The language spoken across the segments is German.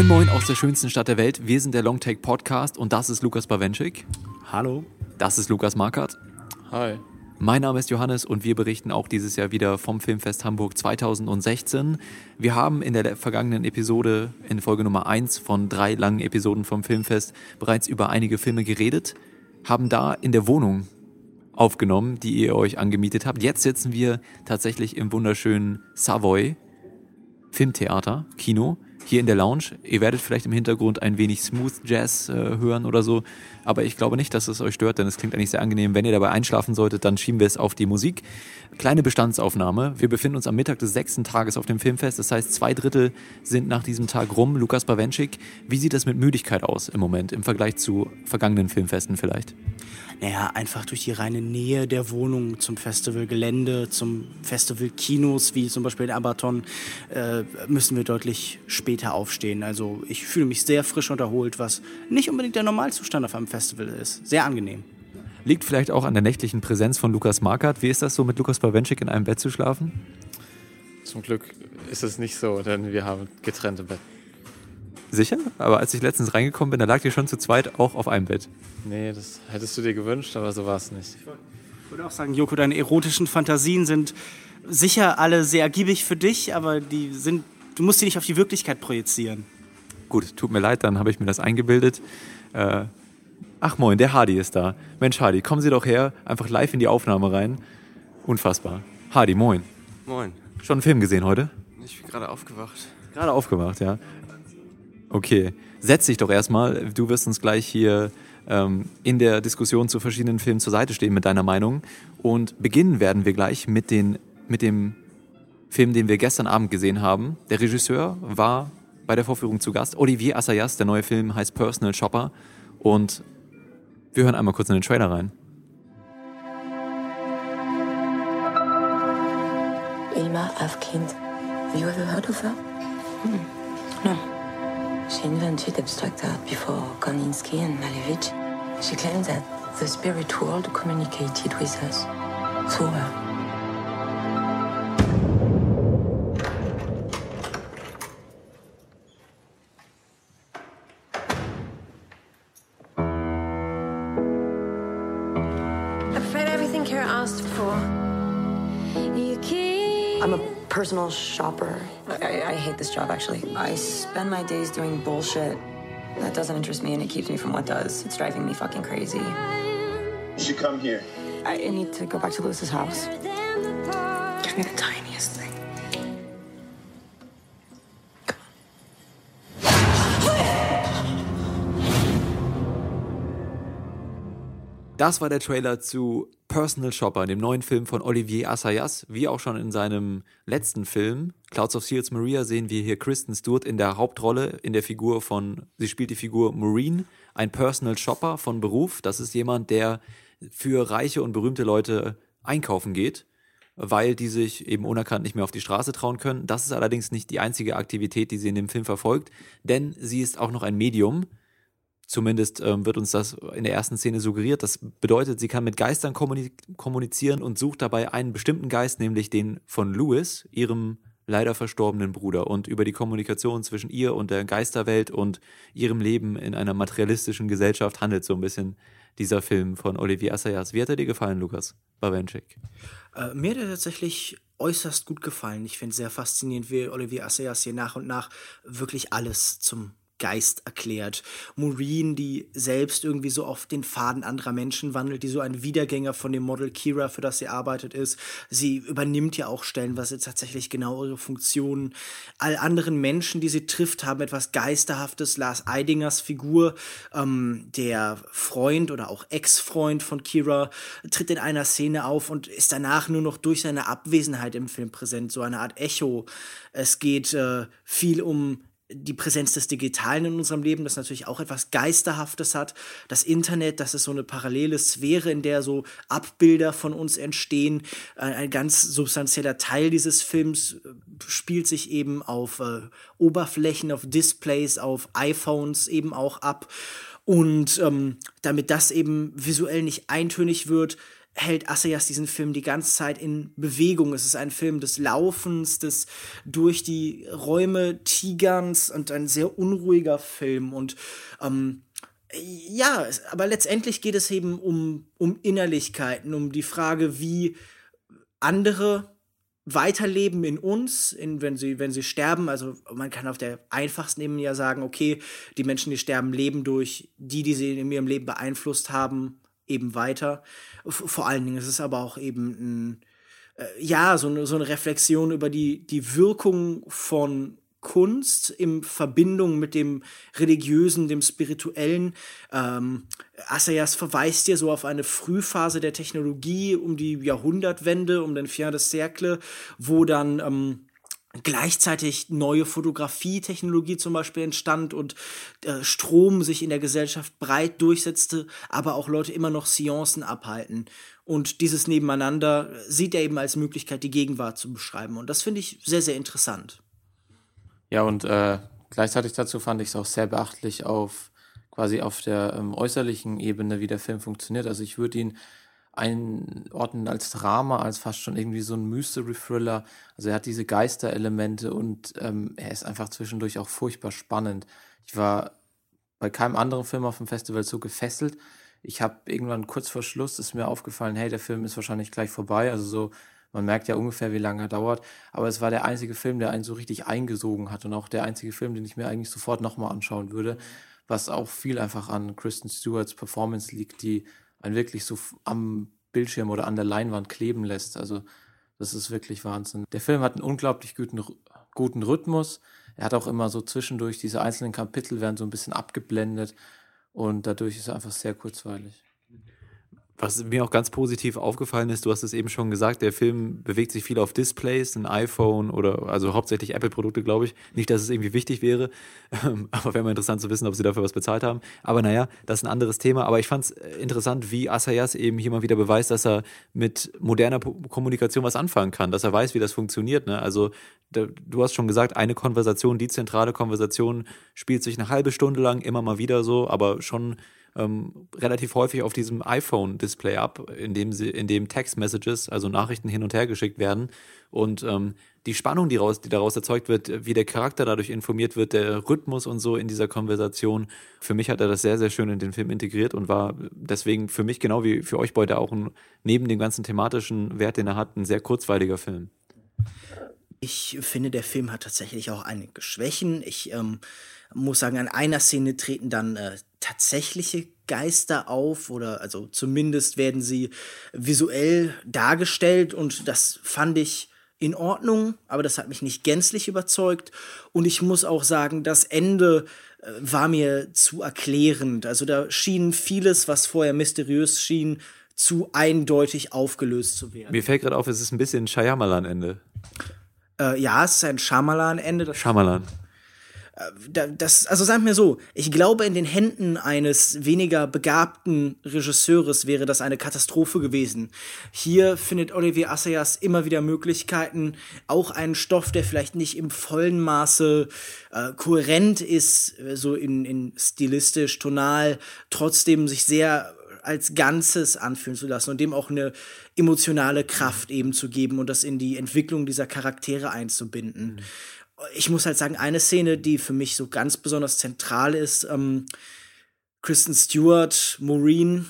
Moin Moin aus der schönsten Stadt der Welt. Wir sind der Longtake Podcast und das ist Lukas Bawenschik. Hallo. Das ist Lukas Markert. Hi. Mein Name ist Johannes und wir berichten auch dieses Jahr wieder vom Filmfest Hamburg 2016. Wir haben in der vergangenen Episode, in Folge Nummer 1 von drei langen Episoden vom Filmfest, bereits über einige Filme geredet, haben da in der Wohnung aufgenommen, die ihr euch angemietet habt. Jetzt sitzen wir tatsächlich im wunderschönen Savoy Filmtheater, Kino hier in der Lounge. Ihr werdet vielleicht im Hintergrund ein wenig Smooth Jazz äh, hören oder so, aber ich glaube nicht, dass es euch stört, denn es klingt eigentlich sehr angenehm. Wenn ihr dabei einschlafen solltet, dann schieben wir es auf die Musik. Kleine Bestandsaufnahme. Wir befinden uns am Mittag des sechsten Tages auf dem Filmfest. Das heißt, zwei Drittel sind nach diesem Tag rum. Lukas Bawenschik, wie sieht es mit Müdigkeit aus im Moment im Vergleich zu vergangenen Filmfesten vielleicht? Naja, einfach durch die reine Nähe der Wohnung zum Festivalgelände, zum Festival Kinos, wie zum Beispiel in Abaton, äh, müssen wir deutlich später aufstehen. Also ich fühle mich sehr frisch und erholt, was nicht unbedingt der Normalzustand auf einem Festival ist. Sehr angenehm. Liegt vielleicht auch an der nächtlichen Präsenz von Lukas Markert. Wie ist das so, mit Lukas Bawenschik in einem Bett zu schlafen? Zum Glück ist es nicht so, denn wir haben getrennte Betten. Sicher? Aber als ich letztens reingekommen bin, da lag ihr schon zu zweit auch auf einem Bett. Nee, das hättest du dir gewünscht, aber so war es nicht. Ich würde auch sagen, Joko, deine erotischen Fantasien sind sicher alle sehr ergiebig für dich, aber die sind, du musst sie nicht auf die Wirklichkeit projizieren. Gut, tut mir leid, dann habe ich mir das eingebildet. Äh, ach moin, der Hardy ist da. Mensch, Hardy, kommen Sie doch her, einfach live in die Aufnahme rein. Unfassbar. Hardy, moin. Moin. Schon einen Film gesehen heute? Ich bin gerade aufgewacht. Gerade aufgewacht, ja. Okay, setz dich doch erstmal. Du wirst uns gleich hier ähm, in der Diskussion zu verschiedenen Filmen zur Seite stehen mit deiner Meinung. Und beginnen werden wir gleich mit, den, mit dem Film, den wir gestern Abend gesehen haben. Der Regisseur war bei der Vorführung zu Gast. Olivier Assayas, der neue Film heißt Personal Shopper. Und wir hören einmal kurz in den Trailer rein. Ilma Afkind. You ever heard of her? Hmm. No. She invented abstract art before Kandinsky and Malevich. She claimed that the spirit world communicated with us through her. I'm a personal shopper. I, I hate this job, actually. I spend my days doing bullshit that doesn't interest me and it keeps me from what does. It's driving me fucking crazy. You should come here. I I need to go back to Lewis's house. Give me the tiniest Das war der Trailer zu Personal Shopper, dem neuen Film von Olivier Assayas. Wie auch schon in seinem letzten Film, Clouds of Seals Maria, sehen wir hier Kristen Stewart in der Hauptrolle, in der Figur von, sie spielt die Figur Maureen, ein Personal Shopper von Beruf. Das ist jemand, der für reiche und berühmte Leute einkaufen geht, weil die sich eben unerkannt nicht mehr auf die Straße trauen können. Das ist allerdings nicht die einzige Aktivität, die sie in dem Film verfolgt, denn sie ist auch noch ein Medium. Zumindest ähm, wird uns das in der ersten Szene suggeriert. Das bedeutet, sie kann mit Geistern kommuni kommunizieren und sucht dabei einen bestimmten Geist, nämlich den von Louis, ihrem leider verstorbenen Bruder. Und über die Kommunikation zwischen ihr und der Geisterwelt und ihrem Leben in einer materialistischen Gesellschaft handelt so ein bisschen dieser Film von Olivier Assayas. Wie hat er dir gefallen, Lukas Bawenschik? Äh, mir hat er tatsächlich äußerst gut gefallen. Ich finde es sehr faszinierend, wie Olivier Assayas hier nach und nach wirklich alles zum Geist erklärt. Maureen, die selbst irgendwie so auf den Faden anderer Menschen wandelt, die so ein Wiedergänger von dem Model Kira, für das sie arbeitet, ist. Sie übernimmt ja auch stellenweise tatsächlich genau ihre Funktionen. All anderen Menschen, die sie trifft, haben etwas Geisterhaftes. Lars Eidingers Figur, ähm, der Freund oder auch Ex-Freund von Kira, tritt in einer Szene auf und ist danach nur noch durch seine Abwesenheit im Film präsent, so eine Art Echo. Es geht äh, viel um die Präsenz des Digitalen in unserem Leben, das natürlich auch etwas Geisterhaftes hat. Das Internet, das ist so eine parallele Sphäre, in der so Abbilder von uns entstehen. Ein, ein ganz substanzieller Teil dieses Films äh, spielt sich eben auf äh, Oberflächen, auf Displays, auf iPhones eben auch ab. Und ähm, damit das eben visuell nicht eintönig wird, hält Assayas diesen Film die ganze Zeit in Bewegung. Es ist ein Film des Laufens, des durch die Räume Tigerns und ein sehr unruhiger Film. Und ähm, ja, aber letztendlich geht es eben um, um Innerlichkeiten, um die Frage, wie andere weiterleben in uns, in, wenn, sie, wenn sie sterben. Also man kann auf der einfachsten Ebene ja sagen, okay, die Menschen, die sterben, leben durch die, die sie in ihrem Leben beeinflusst haben, eben weiter. Vor allen Dingen ist es aber auch eben ein, äh, ja, so eine, so eine Reflexion über die, die Wirkung von Kunst in Verbindung mit dem Religiösen, dem Spirituellen. Ähm, Assayas verweist ja so auf eine Frühphase der Technologie um die Jahrhundertwende, um den Fin de Cercle, wo dann ähm, gleichzeitig neue Fotografietechnologie zum Beispiel entstand und äh, Strom sich in der Gesellschaft breit durchsetzte, aber auch Leute immer noch Seancen abhalten. Und dieses Nebeneinander sieht er eben als Möglichkeit, die Gegenwart zu beschreiben. Und das finde ich sehr, sehr interessant. Ja, und äh, gleichzeitig dazu fand ich es auch sehr beachtlich auf quasi auf der ähm, äußerlichen Ebene, wie der Film funktioniert. Also ich würde ihn einordnen als Drama, als fast schon irgendwie so ein Mystery-Thriller. Also er hat diese Geisterelemente und ähm, er ist einfach zwischendurch auch furchtbar spannend. Ich war bei keinem anderen Film auf dem Festival so gefesselt. Ich habe irgendwann kurz vor Schluss ist mir aufgefallen, hey, der Film ist wahrscheinlich gleich vorbei. Also so man merkt ja ungefähr, wie lange er dauert. Aber es war der einzige Film, der einen so richtig eingesogen hat und auch der einzige Film, den ich mir eigentlich sofort nochmal anschauen würde. Was auch viel einfach an Kristen Stewarts Performance liegt, die einen wirklich so am Bildschirm oder an der Leinwand kleben lässt. Also das ist wirklich Wahnsinn. Der Film hat einen unglaublich guten, guten Rhythmus. Er hat auch immer so zwischendurch diese einzelnen Kapitel werden so ein bisschen abgeblendet und dadurch ist er einfach sehr kurzweilig. Was mir auch ganz positiv aufgefallen ist, du hast es eben schon gesagt, der Film bewegt sich viel auf Displays, ein iPhone oder also hauptsächlich Apple-Produkte, glaube ich. Nicht, dass es irgendwie wichtig wäre, ähm, aber wäre mal interessant zu wissen, ob sie dafür was bezahlt haben. Aber naja, das ist ein anderes Thema. Aber ich fand es äh, interessant, wie Asayas eben hier mal wieder beweist, dass er mit moderner Kommunikation was anfangen kann, dass er weiß, wie das funktioniert. Ne? Also du hast schon gesagt, eine Konversation, die zentrale Konversation spielt sich eine halbe Stunde lang immer mal wieder so, aber schon ähm, relativ häufig auf diesem iPhone-Display ab, in dem, sie, in dem Text-Messages, also Nachrichten hin und her geschickt werden. Und ähm, die Spannung, die, raus, die daraus erzeugt wird, wie der Charakter dadurch informiert wird, der Rhythmus und so in dieser Konversation, für mich hat er das sehr, sehr schön in den Film integriert und war deswegen für mich genau wie für euch beide auch ein, neben dem ganzen thematischen Wert, den er hat, ein sehr kurzweiliger Film. Ich finde, der Film hat tatsächlich auch einige Schwächen. Ich ähm, muss sagen, an einer Szene treten dann äh, tatsächliche Geister auf oder also zumindest werden sie visuell dargestellt und das fand ich in Ordnung, aber das hat mich nicht gänzlich überzeugt und ich muss auch sagen, das Ende äh, war mir zu erklärend. Also da schien vieles, was vorher mysteriös schien, zu eindeutig aufgelöst zu werden. Mir fällt gerade auf, es ist ein bisschen ein Shyamalan-Ende. Äh, ja, es ist ein Shyamalan-Ende. Shyamalan das, also sagen wir so, ich glaube, in den Händen eines weniger begabten Regisseurs wäre das eine Katastrophe gewesen. Hier findet Olivier Assayas immer wieder Möglichkeiten, auch einen Stoff, der vielleicht nicht im vollen Maße äh, kohärent ist, äh, so in, in stilistisch, tonal, trotzdem sich sehr als Ganzes anfühlen zu lassen und dem auch eine emotionale Kraft eben zu geben und das in die Entwicklung dieser Charaktere einzubinden. Mhm ich muss halt sagen, eine Szene, die für mich so ganz besonders zentral ist, ähm, Kristen Stewart, Maureen,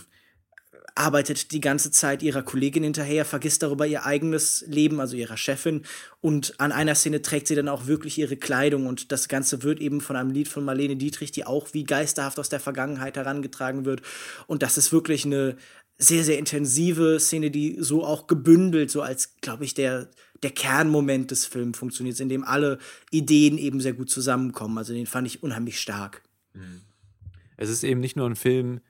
arbeitet die ganze Zeit ihrer Kollegin hinterher, vergisst darüber ihr eigenes Leben, also ihrer Chefin. Und an einer Szene trägt sie dann auch wirklich ihre Kleidung. Und das Ganze wird eben von einem Lied von Marlene Dietrich, die auch wie geisterhaft aus der Vergangenheit herangetragen wird. Und das ist wirklich eine sehr, sehr intensive Szene, die so auch gebündelt, so als, glaube ich, der der Kernmoment des Films funktioniert, in dem alle Ideen eben sehr gut zusammenkommen. Also den fand ich unheimlich stark. Es ist eben nicht nur ein Film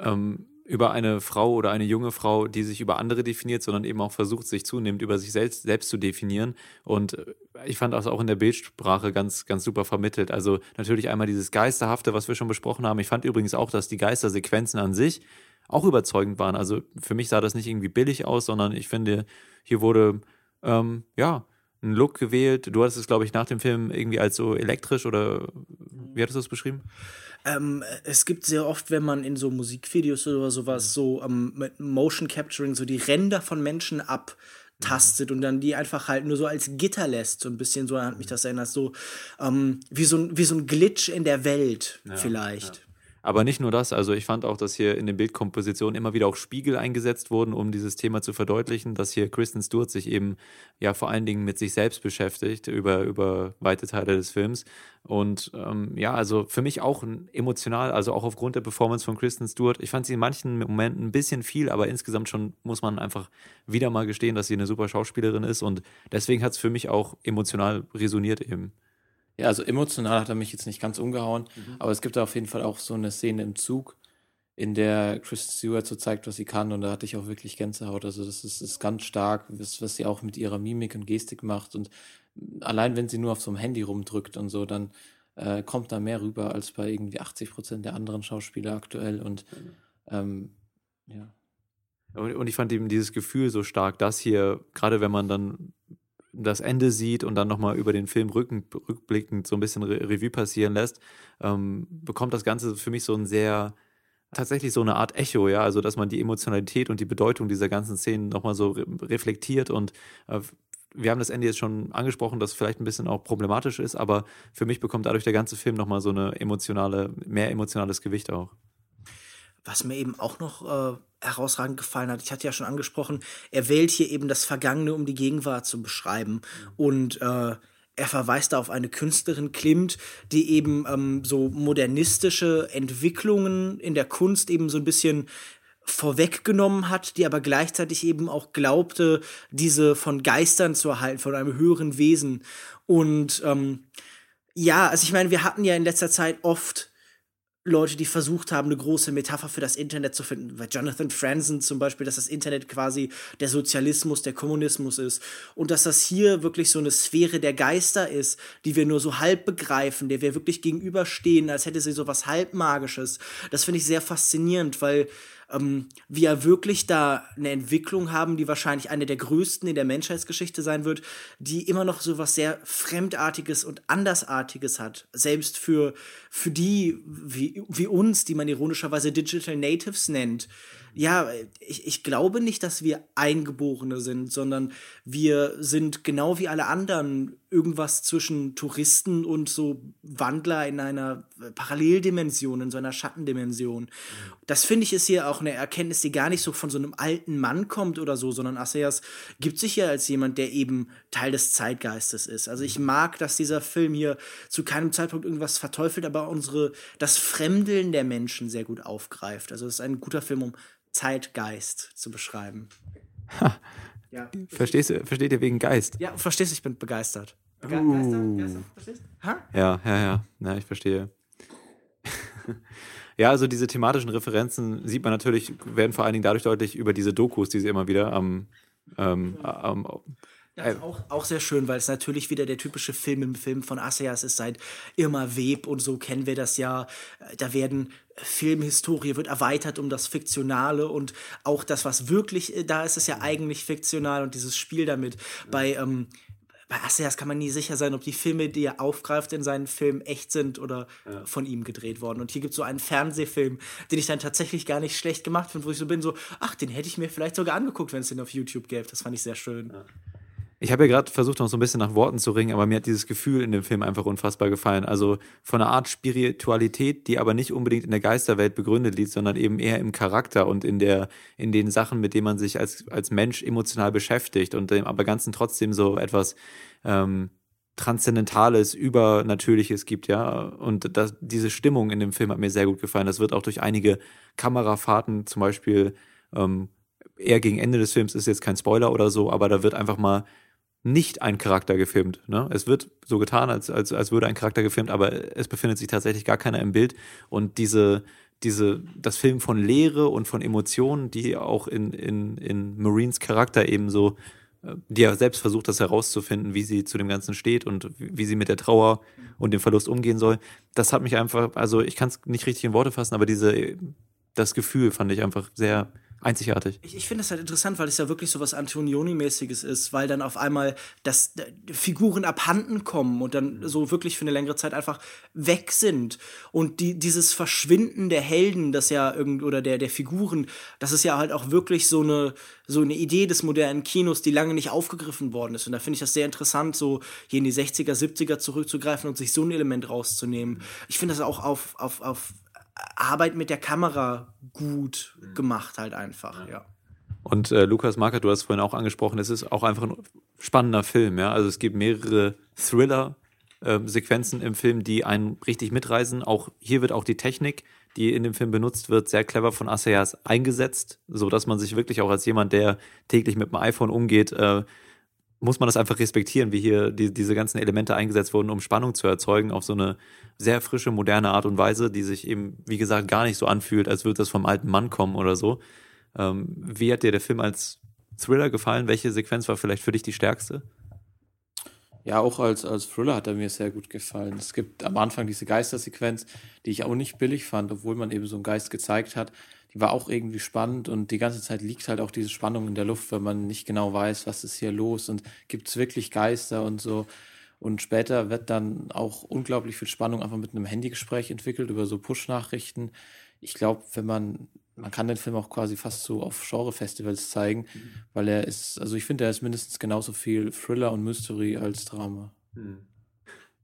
ähm, über eine Frau oder eine junge Frau, die sich über andere definiert, sondern eben auch versucht, sich zunehmend über sich selbst, selbst zu definieren. Und äh, ich fand das auch in der Bildsprache ganz, ganz super vermittelt. Also natürlich einmal dieses Geisterhafte, was wir schon besprochen haben. Ich fand übrigens auch, dass die Geistersequenzen an sich auch überzeugend waren. Also für mich sah das nicht irgendwie billig aus, sondern ich finde, hier wurde ähm, ja, einen Look gewählt. Du hattest es, glaube ich, nach dem Film irgendwie als so elektrisch oder Wie hattest du das beschrieben? Ähm, es gibt sehr oft, wenn man in so Musikvideos oder sowas so ähm, mit Motion Capturing so die Ränder von Menschen abtastet und dann die einfach halt nur so als Gitter lässt. So ein bisschen so hat mich das erinnert, so ähm, wie, so ein, wie so ein Glitch in der Welt vielleicht. Aber nicht nur das, also ich fand auch, dass hier in den Bildkompositionen immer wieder auch Spiegel eingesetzt wurden, um dieses Thema zu verdeutlichen, dass hier Kristen Stewart sich eben ja vor allen Dingen mit sich selbst beschäftigt über, über weite Teile des Films. Und ähm, ja, also für mich auch emotional, also auch aufgrund der Performance von Kristen Stewart. Ich fand sie in manchen Momenten ein bisschen viel, aber insgesamt schon muss man einfach wieder mal gestehen, dass sie eine super Schauspielerin ist. Und deswegen hat es für mich auch emotional resoniert eben. Ja, also emotional hat er mich jetzt nicht ganz umgehauen, mhm. aber es gibt da auf jeden Fall auch so eine Szene im Zug, in der Kristen Stewart so zeigt, was sie kann und da hatte ich auch wirklich Gänsehaut. Also das ist, ist ganz stark, was, was sie auch mit ihrer Mimik und Gestik macht und allein wenn sie nur auf so einem Handy rumdrückt und so, dann äh, kommt da mehr rüber als bei irgendwie 80 Prozent der anderen Schauspieler aktuell und ähm, ja. Und ich fand eben dieses Gefühl so stark, dass hier, gerade wenn man dann das Ende sieht und dann nochmal über den Film rücken, rückblickend so ein bisschen Re Revue passieren lässt, ähm, bekommt das Ganze für mich so ein sehr, tatsächlich so eine Art Echo, ja, also dass man die Emotionalität und die Bedeutung dieser ganzen Szenen nochmal so re reflektiert und äh, wir haben das Ende jetzt schon angesprochen, das vielleicht ein bisschen auch problematisch ist, aber für mich bekommt dadurch der ganze Film nochmal so eine emotionale, mehr emotionales Gewicht auch. Was mir eben auch noch äh, herausragend gefallen hat. Ich hatte ja schon angesprochen, er wählt hier eben das Vergangene, um die Gegenwart zu beschreiben. Mhm. Und äh, er verweist da auf eine Künstlerin Klimt, die eben ähm, so modernistische Entwicklungen in der Kunst eben so ein bisschen vorweggenommen hat, die aber gleichzeitig eben auch glaubte, diese von Geistern zu erhalten, von einem höheren Wesen. Und ähm, ja, also ich meine, wir hatten ja in letzter Zeit oft Leute, die versucht haben, eine große Metapher für das Internet zu finden. Bei Jonathan Franzen zum Beispiel, dass das Internet quasi der Sozialismus, der Kommunismus ist. Und dass das hier wirklich so eine Sphäre der Geister ist, die wir nur so halb begreifen, der wir wirklich gegenüberstehen, als hätte sie so was halbmagisches. Das finde ich sehr faszinierend, weil ähm, wir wirklich da eine Entwicklung haben, die wahrscheinlich eine der größten in der Menschheitsgeschichte sein wird, die immer noch so was sehr Fremdartiges und Andersartiges hat. Selbst für, für die wie, wie uns, die man ironischerweise Digital Natives nennt ja, ich, ich glaube nicht, dass wir Eingeborene sind, sondern wir sind genau wie alle anderen irgendwas zwischen Touristen und so Wandler in einer Paralleldimension, in so einer Schattendimension. Mhm. Das finde ich ist hier auch eine Erkenntnis, die gar nicht so von so einem alten Mann kommt oder so, sondern Assayas gibt sich ja als jemand, der eben Teil des Zeitgeistes ist. Also ich mhm. mag, dass dieser Film hier zu keinem Zeitpunkt irgendwas verteufelt, aber unsere, das Fremdeln der Menschen sehr gut aufgreift. Also es ist ein guter Film, um Zeitgeist zu beschreiben. Ha. Ja. Verstehst du, versteht ihr wegen Geist? Ja, verstehst du, ich bin begeistert. Bege uh. Geistert? Verstehst ha? Ja, ja, ja. Ja, ich verstehe. ja, also diese thematischen Referenzen sieht man natürlich, werden vor allen Dingen dadurch deutlich über diese Dokus, die sie immer wieder am, ähm, am ja, äh, auch, auch sehr schön, weil es natürlich wieder der typische Film im Film von Assayas ist seit Irma Web und so kennen wir das ja. Da werden Filmhistorie wird erweitert um das Fiktionale und auch das, was wirklich äh, da ist, ist ja eigentlich fiktional und dieses Spiel damit. Bei ähm, bei Assayas kann man nie sicher sein, ob die Filme, die er aufgreift in seinen Filmen, echt sind oder ja. von ihm gedreht worden. Und hier gibt es so einen Fernsehfilm, den ich dann tatsächlich gar nicht schlecht gemacht finde, wo ich so bin, so, ach, den hätte ich mir vielleicht sogar angeguckt, wenn es den auf YouTube gäbe. Das fand ich sehr schön. Ja. Ich habe ja gerade versucht, noch so ein bisschen nach Worten zu ringen, aber mir hat dieses Gefühl in dem Film einfach unfassbar gefallen. Also von einer Art Spiritualität, die aber nicht unbedingt in der Geisterwelt begründet liegt, sondern eben eher im Charakter und in der, in den Sachen, mit denen man sich als, als Mensch emotional beschäftigt und dem aber Ganzen trotzdem so etwas ähm, Transzendentales, Übernatürliches gibt, ja. Und das, diese Stimmung in dem Film hat mir sehr gut gefallen. Das wird auch durch einige Kamerafahrten zum Beispiel ähm, eher gegen Ende des Films ist jetzt kein Spoiler oder so, aber da wird einfach mal nicht ein Charakter gefilmt. Ne? Es wird so getan, als, als, als würde ein Charakter gefilmt, aber es befindet sich tatsächlich gar keiner im Bild. Und diese, diese, das Film von Leere und von Emotionen, die auch in, in, in Marines Charakter eben so, äh, die er selbst versucht, das herauszufinden, wie sie zu dem Ganzen steht und wie sie mit der Trauer und dem Verlust umgehen soll. Das hat mich einfach, also ich kann es nicht richtig in Worte fassen, aber diese, das Gefühl fand ich einfach sehr, einzigartig. Ich, ich finde das halt interessant, weil es ja wirklich so was Antonioni-mäßiges ist, weil dann auf einmal das Figuren abhanden kommen und dann so wirklich für eine längere Zeit einfach weg sind. Und die, dieses Verschwinden der Helden, das ja irgend oder der, der Figuren, das ist ja halt auch wirklich so eine, so eine Idee des modernen Kinos, die lange nicht aufgegriffen worden ist. Und da finde ich das sehr interessant, so hier in die 60er, 70er zurückzugreifen und sich so ein Element rauszunehmen. Ich finde das auch auf, auf, auf Arbeit mit der Kamera gut gemacht, halt einfach, ja. Und äh, Lukas Marker, du hast vorhin auch angesprochen, es ist auch einfach ein spannender Film, ja. Also es gibt mehrere Thriller-Sequenzen im Film, die einen richtig mitreisen. Auch hier wird auch die Technik, die in dem Film benutzt wird, sehr clever von Assayas eingesetzt, so dass man sich wirklich auch als jemand, der täglich mit dem iPhone umgeht, äh, muss man das einfach respektieren, wie hier die, diese ganzen Elemente eingesetzt wurden, um Spannung zu erzeugen, auf so eine sehr frische, moderne Art und Weise, die sich eben, wie gesagt, gar nicht so anfühlt, als würde das vom alten Mann kommen oder so. Ähm, wie hat dir der Film als Thriller gefallen? Welche Sequenz war vielleicht für dich die stärkste? Ja, auch als, als Thriller hat er mir sehr gut gefallen. Es gibt am Anfang diese Geistersequenz, die ich auch nicht billig fand, obwohl man eben so einen Geist gezeigt hat. Die war auch irgendwie spannend und die ganze Zeit liegt halt auch diese Spannung in der Luft, weil man nicht genau weiß, was ist hier los und gibt es wirklich Geister und so. Und später wird dann auch unglaublich viel Spannung einfach mit einem Handygespräch entwickelt über so Push-Nachrichten. Ich glaube, wenn man, man kann den Film auch quasi fast so auf Genre-Festivals zeigen, mhm. weil er ist, also ich finde, er ist mindestens genauso viel Thriller und Mystery als Drama. Mhm.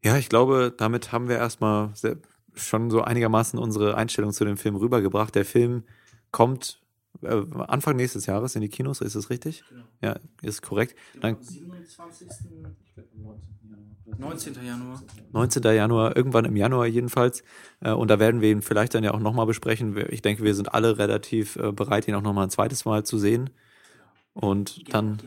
Ja, ich glaube, damit haben wir erstmal sehr, schon so einigermaßen unsere Einstellung zu dem Film rübergebracht. Der Film kommt äh, Anfang nächstes Jahres in die Kinos, ist das richtig? Genau. Ja, ist korrekt. Dann, 27. 19. Januar. 19. Januar, irgendwann im Januar jedenfalls. Äh, und da werden wir ihn vielleicht dann ja auch nochmal besprechen. Ich denke, wir sind alle relativ äh, bereit, ihn auch nochmal ein zweites Mal zu sehen. Und dann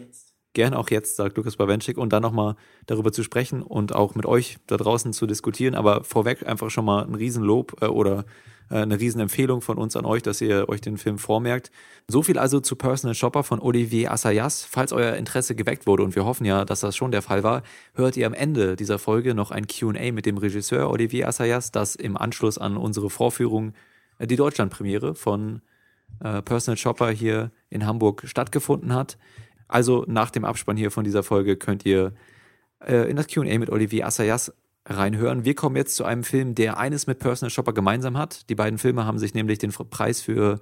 gerne auch jetzt, sagt Lukas Bawenschik, und dann nochmal darüber zu sprechen und auch mit euch da draußen zu diskutieren. Aber vorweg einfach schon mal ein Riesenlob äh, oder äh, eine Riesenempfehlung von uns an euch, dass ihr euch den Film vormerkt. So viel also zu Personal Shopper von Olivier Assayas. Falls euer Interesse geweckt wurde, und wir hoffen ja, dass das schon der Fall war, hört ihr am Ende dieser Folge noch ein QA mit dem Regisseur Olivier Assayas, das im Anschluss an unsere Vorführung äh, die Deutschlandpremiere von äh, Personal Shopper hier in Hamburg stattgefunden hat. Also nach dem Abspann hier von dieser Folge könnt ihr äh, in das QA mit Olivier Assayas reinhören. Wir kommen jetzt zu einem Film, der eines mit Personal Shopper gemeinsam hat. Die beiden Filme haben sich nämlich den Preis für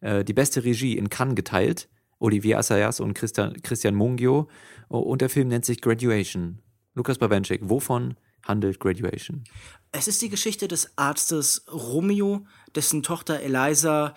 äh, die beste Regie in Cannes geteilt. Olivier Assayas und Christian, Christian Mungio. Und der Film nennt sich Graduation. Lukas Bawenschik, wovon handelt Graduation? Es ist die Geschichte des Arztes Romeo, dessen Tochter Eliza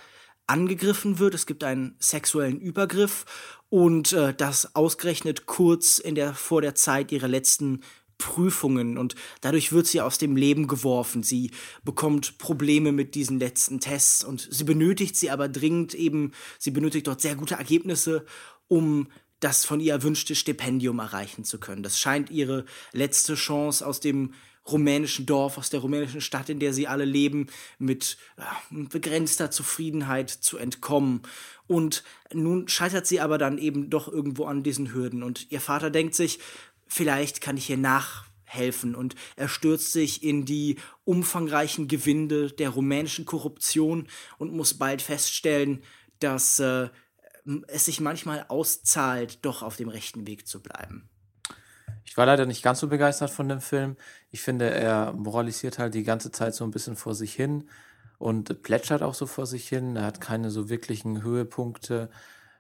angegriffen wird. Es gibt einen sexuellen Übergriff und äh, das ausgerechnet kurz in der vor der Zeit ihrer letzten Prüfungen und dadurch wird sie aus dem Leben geworfen. Sie bekommt Probleme mit diesen letzten Tests und sie benötigt sie aber dringend eben, sie benötigt dort sehr gute Ergebnisse, um das von ihr erwünschte Stipendium erreichen zu können. Das scheint ihre letzte Chance aus dem rumänischen Dorf, aus der rumänischen Stadt, in der sie alle leben, mit äh, begrenzter Zufriedenheit zu entkommen. Und nun scheitert sie aber dann eben doch irgendwo an diesen Hürden. Und ihr Vater denkt sich, vielleicht kann ich ihr nachhelfen. Und er stürzt sich in die umfangreichen Gewinde der rumänischen Korruption und muss bald feststellen, dass äh, es sich manchmal auszahlt, doch auf dem rechten Weg zu bleiben. Ich war leider nicht ganz so begeistert von dem Film. Ich finde, er moralisiert halt die ganze Zeit so ein bisschen vor sich hin und plätschert auch so vor sich hin. Er hat keine so wirklichen Höhepunkte.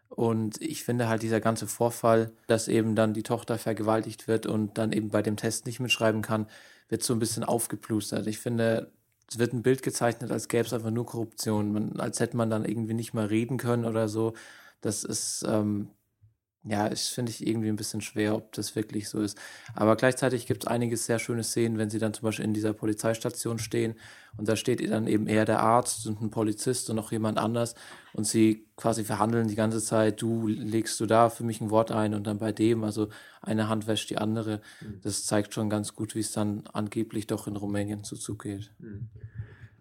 Und ich finde halt dieser ganze Vorfall, dass eben dann die Tochter vergewaltigt wird und dann eben bei dem Test nicht mitschreiben kann, wird so ein bisschen aufgeplustert. Ich finde, es wird ein Bild gezeichnet, als gäbe es einfach nur Korruption, man, als hätte man dann irgendwie nicht mal reden können oder so. Das ist, ähm, ja, das finde ich irgendwie ein bisschen schwer, ob das wirklich so ist. Aber gleichzeitig gibt es einige sehr schöne Szenen, wenn sie dann zum Beispiel in dieser Polizeistation stehen und da steht dann eben eher der Arzt und ein Polizist und noch jemand anders und sie quasi verhandeln die ganze Zeit, du legst du da für mich ein Wort ein und dann bei dem, also eine Hand wäscht die andere. Mhm. Das zeigt schon ganz gut, wie es dann angeblich doch in Rumänien so zugeht. Mhm.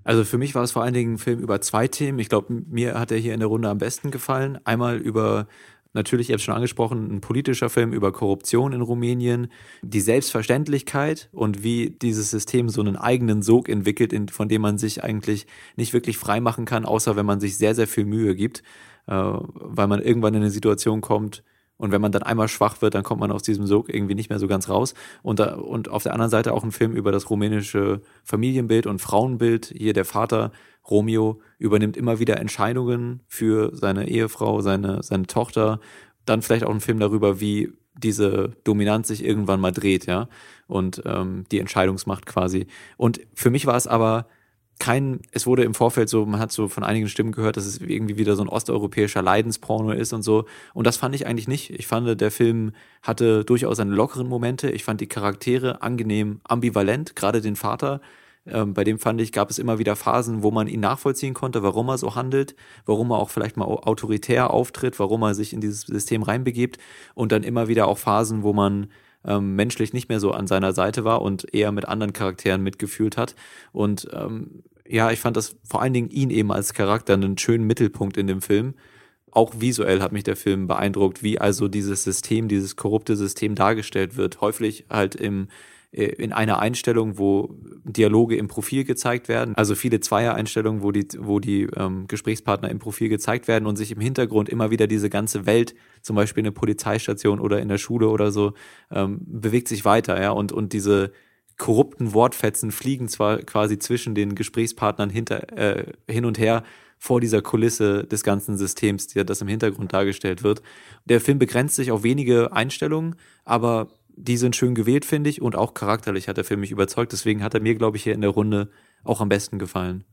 Also für mich war es vor allen Dingen ein Film über zwei Themen. Ich glaube, mir hat er hier in der Runde am besten gefallen. Einmal über natürlich, ich habe es schon angesprochen, ein politischer Film über Korruption in Rumänien, die Selbstverständlichkeit und wie dieses System so einen eigenen Sog entwickelt, von dem man sich eigentlich nicht wirklich frei machen kann, außer wenn man sich sehr, sehr viel Mühe gibt. äh, weil man irgendwann in eine Situation kommt, und wenn man dann einmal schwach wird, dann kommt man aus diesem Sog irgendwie nicht mehr so ganz raus. Und, da, und auf der anderen Seite auch ein Film über das rumänische Familienbild und Frauenbild. Hier der Vater Romeo übernimmt immer wieder Entscheidungen für seine Ehefrau, seine, seine Tochter. Dann vielleicht auch ein Film darüber, wie diese Dominanz sich irgendwann mal dreht, ja. Und ähm, die Entscheidungsmacht quasi. Und für mich war es aber kein, es wurde im Vorfeld so, man hat so von einigen Stimmen gehört, dass es irgendwie wieder so ein osteuropäischer Leidensporno ist und so. Und das fand ich eigentlich nicht. Ich fand, der Film hatte durchaus seine lockeren Momente. Ich fand die Charaktere angenehm ambivalent, gerade den Vater. Ähm, bei dem fand ich, gab es immer wieder Phasen, wo man ihn nachvollziehen konnte, warum er so handelt, warum er auch vielleicht mal autoritär auftritt, warum er sich in dieses System reinbegibt. Und dann immer wieder auch Phasen, wo man ähm, menschlich nicht mehr so an seiner Seite war und eher mit anderen Charakteren mitgefühlt hat. Und ähm, ja, ich fand das vor allen Dingen ihn eben als Charakter einen schönen Mittelpunkt in dem Film. Auch visuell hat mich der Film beeindruckt, wie also dieses System, dieses korrupte System dargestellt wird. Häufig halt im, in einer Einstellung, wo Dialoge im Profil gezeigt werden, also viele Zweier-Einstellungen, wo die, wo die ähm, Gesprächspartner im Profil gezeigt werden und sich im Hintergrund immer wieder diese ganze Welt, zum Beispiel eine Polizeistation oder in der Schule oder so, ähm, bewegt sich weiter, ja, und, und diese korrupten Wortfetzen fliegen zwar quasi zwischen den Gesprächspartnern hinter, äh, hin und her vor dieser Kulisse des ganzen Systems, die das im Hintergrund dargestellt wird. Der Film begrenzt sich auf wenige Einstellungen, aber die sind schön gewählt, finde ich, und auch charakterlich hat der Film mich überzeugt. Deswegen hat er mir, glaube ich, hier in der Runde auch am besten gefallen.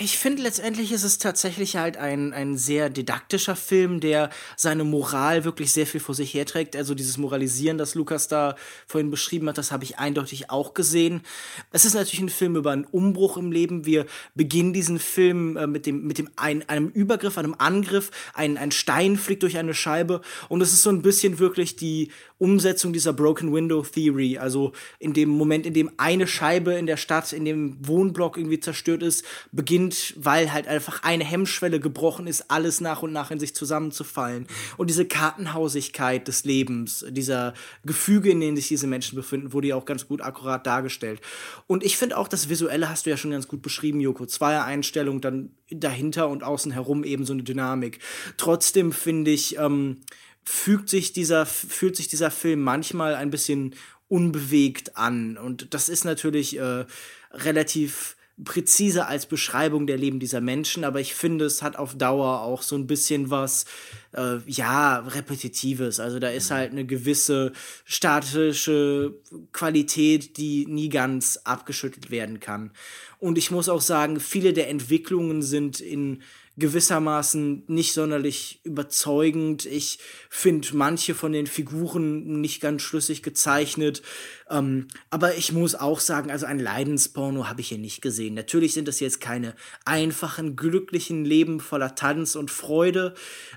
Ich finde, letztendlich ist es tatsächlich halt ein, ein sehr didaktischer Film, der seine Moral wirklich sehr viel vor sich herträgt. Also dieses Moralisieren, das Lukas da vorhin beschrieben hat, das habe ich eindeutig auch gesehen. Es ist natürlich ein Film über einen Umbruch im Leben. Wir beginnen diesen Film äh, mit dem, mit dem ein, einem Übergriff, einem Angriff. Ein, ein Stein fliegt durch eine Scheibe. Und es ist so ein bisschen wirklich die Umsetzung dieser Broken Window Theory. Also in dem Moment, in dem eine Scheibe in der Stadt, in dem Wohnblock irgendwie zerstört ist, beginnt, weil halt einfach eine Hemmschwelle gebrochen ist, alles nach und nach in sich zusammenzufallen. Und diese Kartenhausigkeit des Lebens, dieser Gefüge, in denen sich diese Menschen befinden, wurde ja auch ganz gut akkurat dargestellt. Und ich finde auch, das Visuelle hast du ja schon ganz gut beschrieben, Joko. Zweier Einstellung, dann dahinter und außen herum eben so eine Dynamik. Trotzdem finde ich, ähm, fügt sich dieser, fühlt sich dieser Film manchmal ein bisschen unbewegt an. Und das ist natürlich äh, relativ präzise als Beschreibung der Leben dieser Menschen, aber ich finde, es hat auf Dauer auch so ein bisschen was, äh, ja, Repetitives. Also da ist mhm. halt eine gewisse statische Qualität, die nie ganz abgeschüttelt werden kann. Und ich muss auch sagen, viele der Entwicklungen sind in gewissermaßen nicht sonderlich überzeugend. Ich finde manche von den Figuren nicht ganz schlüssig gezeichnet. Ähm, aber ich muss auch sagen, also ein Leidensporno habe ich hier nicht gesehen. Natürlich sind das jetzt keine einfachen, glücklichen Leben voller Tanz und Freude.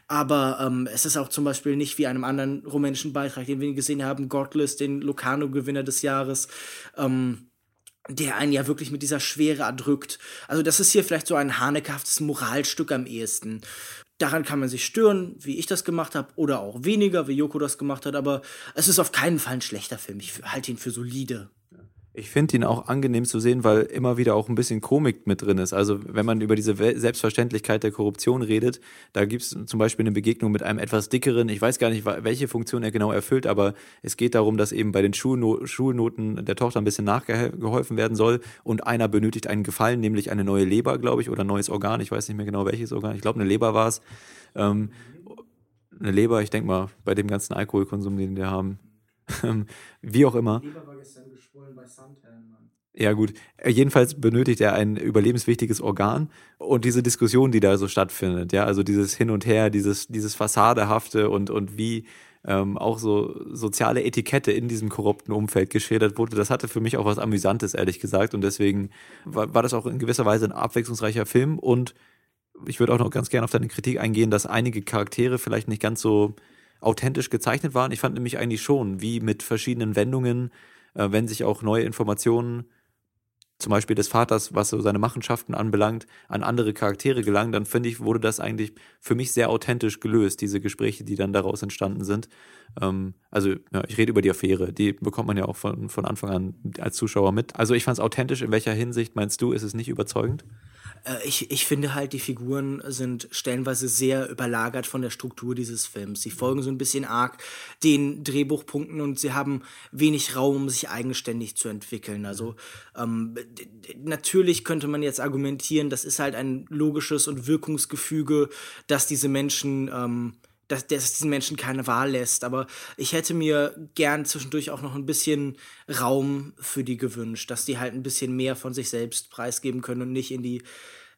Aber ähm, es ist auch zum Beispiel nicht wie einem anderen rumänischen Beitrag, den wir gesehen haben, Godless, den Locarno-Gewinner des Jahres. Ähm, der einen ja wirklich mit dieser Schwere erdrückt. Also das ist hier vielleicht so ein hanekaftes Moralstück am ehesten. Daran kann man sich stören, wie ich das gemacht habe, oder auch weniger, wie Joko das gemacht hat, aber es ist auf keinen Fall ein schlechter Film. Ich halte ihn für solide. Ich finde ihn auch angenehm zu sehen, weil immer wieder auch ein bisschen Komik mit drin ist. Also wenn man über diese Selbstverständlichkeit der Korruption redet, da gibt es zum Beispiel eine Begegnung mit einem etwas dickeren, ich weiß gar nicht, welche Funktion er genau erfüllt, aber es geht darum, dass eben bei den Schulno Schulnoten der Tochter ein bisschen nachgeholfen werden soll und einer benötigt einen Gefallen, nämlich eine neue Leber, glaube ich, oder ein neues Organ, ich weiß nicht mehr genau welches Organ, ich glaube eine Leber war es. Ähm, eine Leber, ich denke mal, bei dem ganzen Alkoholkonsum, den wir haben. Wie auch immer. Leber war gestern bei Suntan, Mann. Ja, gut. Äh, jedenfalls benötigt er ein überlebenswichtiges Organ und diese Diskussion, die da so stattfindet, ja, also dieses Hin und Her, dieses, dieses Fassadehafte und, und wie ähm, auch so soziale Etikette in diesem korrupten Umfeld geschildert wurde, das hatte für mich auch was Amüsantes, ehrlich gesagt. Und deswegen war, war das auch in gewisser Weise ein abwechslungsreicher Film und ich würde auch noch ganz gerne auf deine Kritik eingehen, dass einige Charaktere vielleicht nicht ganz so authentisch gezeichnet waren. Ich fand nämlich eigentlich schon, wie mit verschiedenen Wendungen, äh, wenn sich auch neue Informationen, zum Beispiel des Vaters, was so seine Machenschaften anbelangt, an andere Charaktere gelangen, dann finde ich, wurde das eigentlich für mich sehr authentisch gelöst, diese Gespräche, die dann daraus entstanden sind. Ähm, also, ja, ich rede über die Affäre, die bekommt man ja auch von, von Anfang an als Zuschauer mit. Also, ich fand es authentisch. In welcher Hinsicht meinst du, ist es nicht überzeugend? Äh, ich, ich finde halt, die Figuren sind stellenweise sehr überlagert von der Struktur dieses Films. Sie folgen so ein bisschen arg den Drehbuchpunkten und sie haben wenig Raum, um sich eigenständig zu entwickeln. Also ähm, natürlich könnte man jetzt argumentieren, das ist halt ein logisches und Wirkungsgefüge, dass diese Menschen ähm, dass, dass diesen Menschen keine Wahl lässt. Aber ich hätte mir gern zwischendurch auch noch ein bisschen Raum für die gewünscht, dass die halt ein bisschen mehr von sich selbst preisgeben können und nicht in die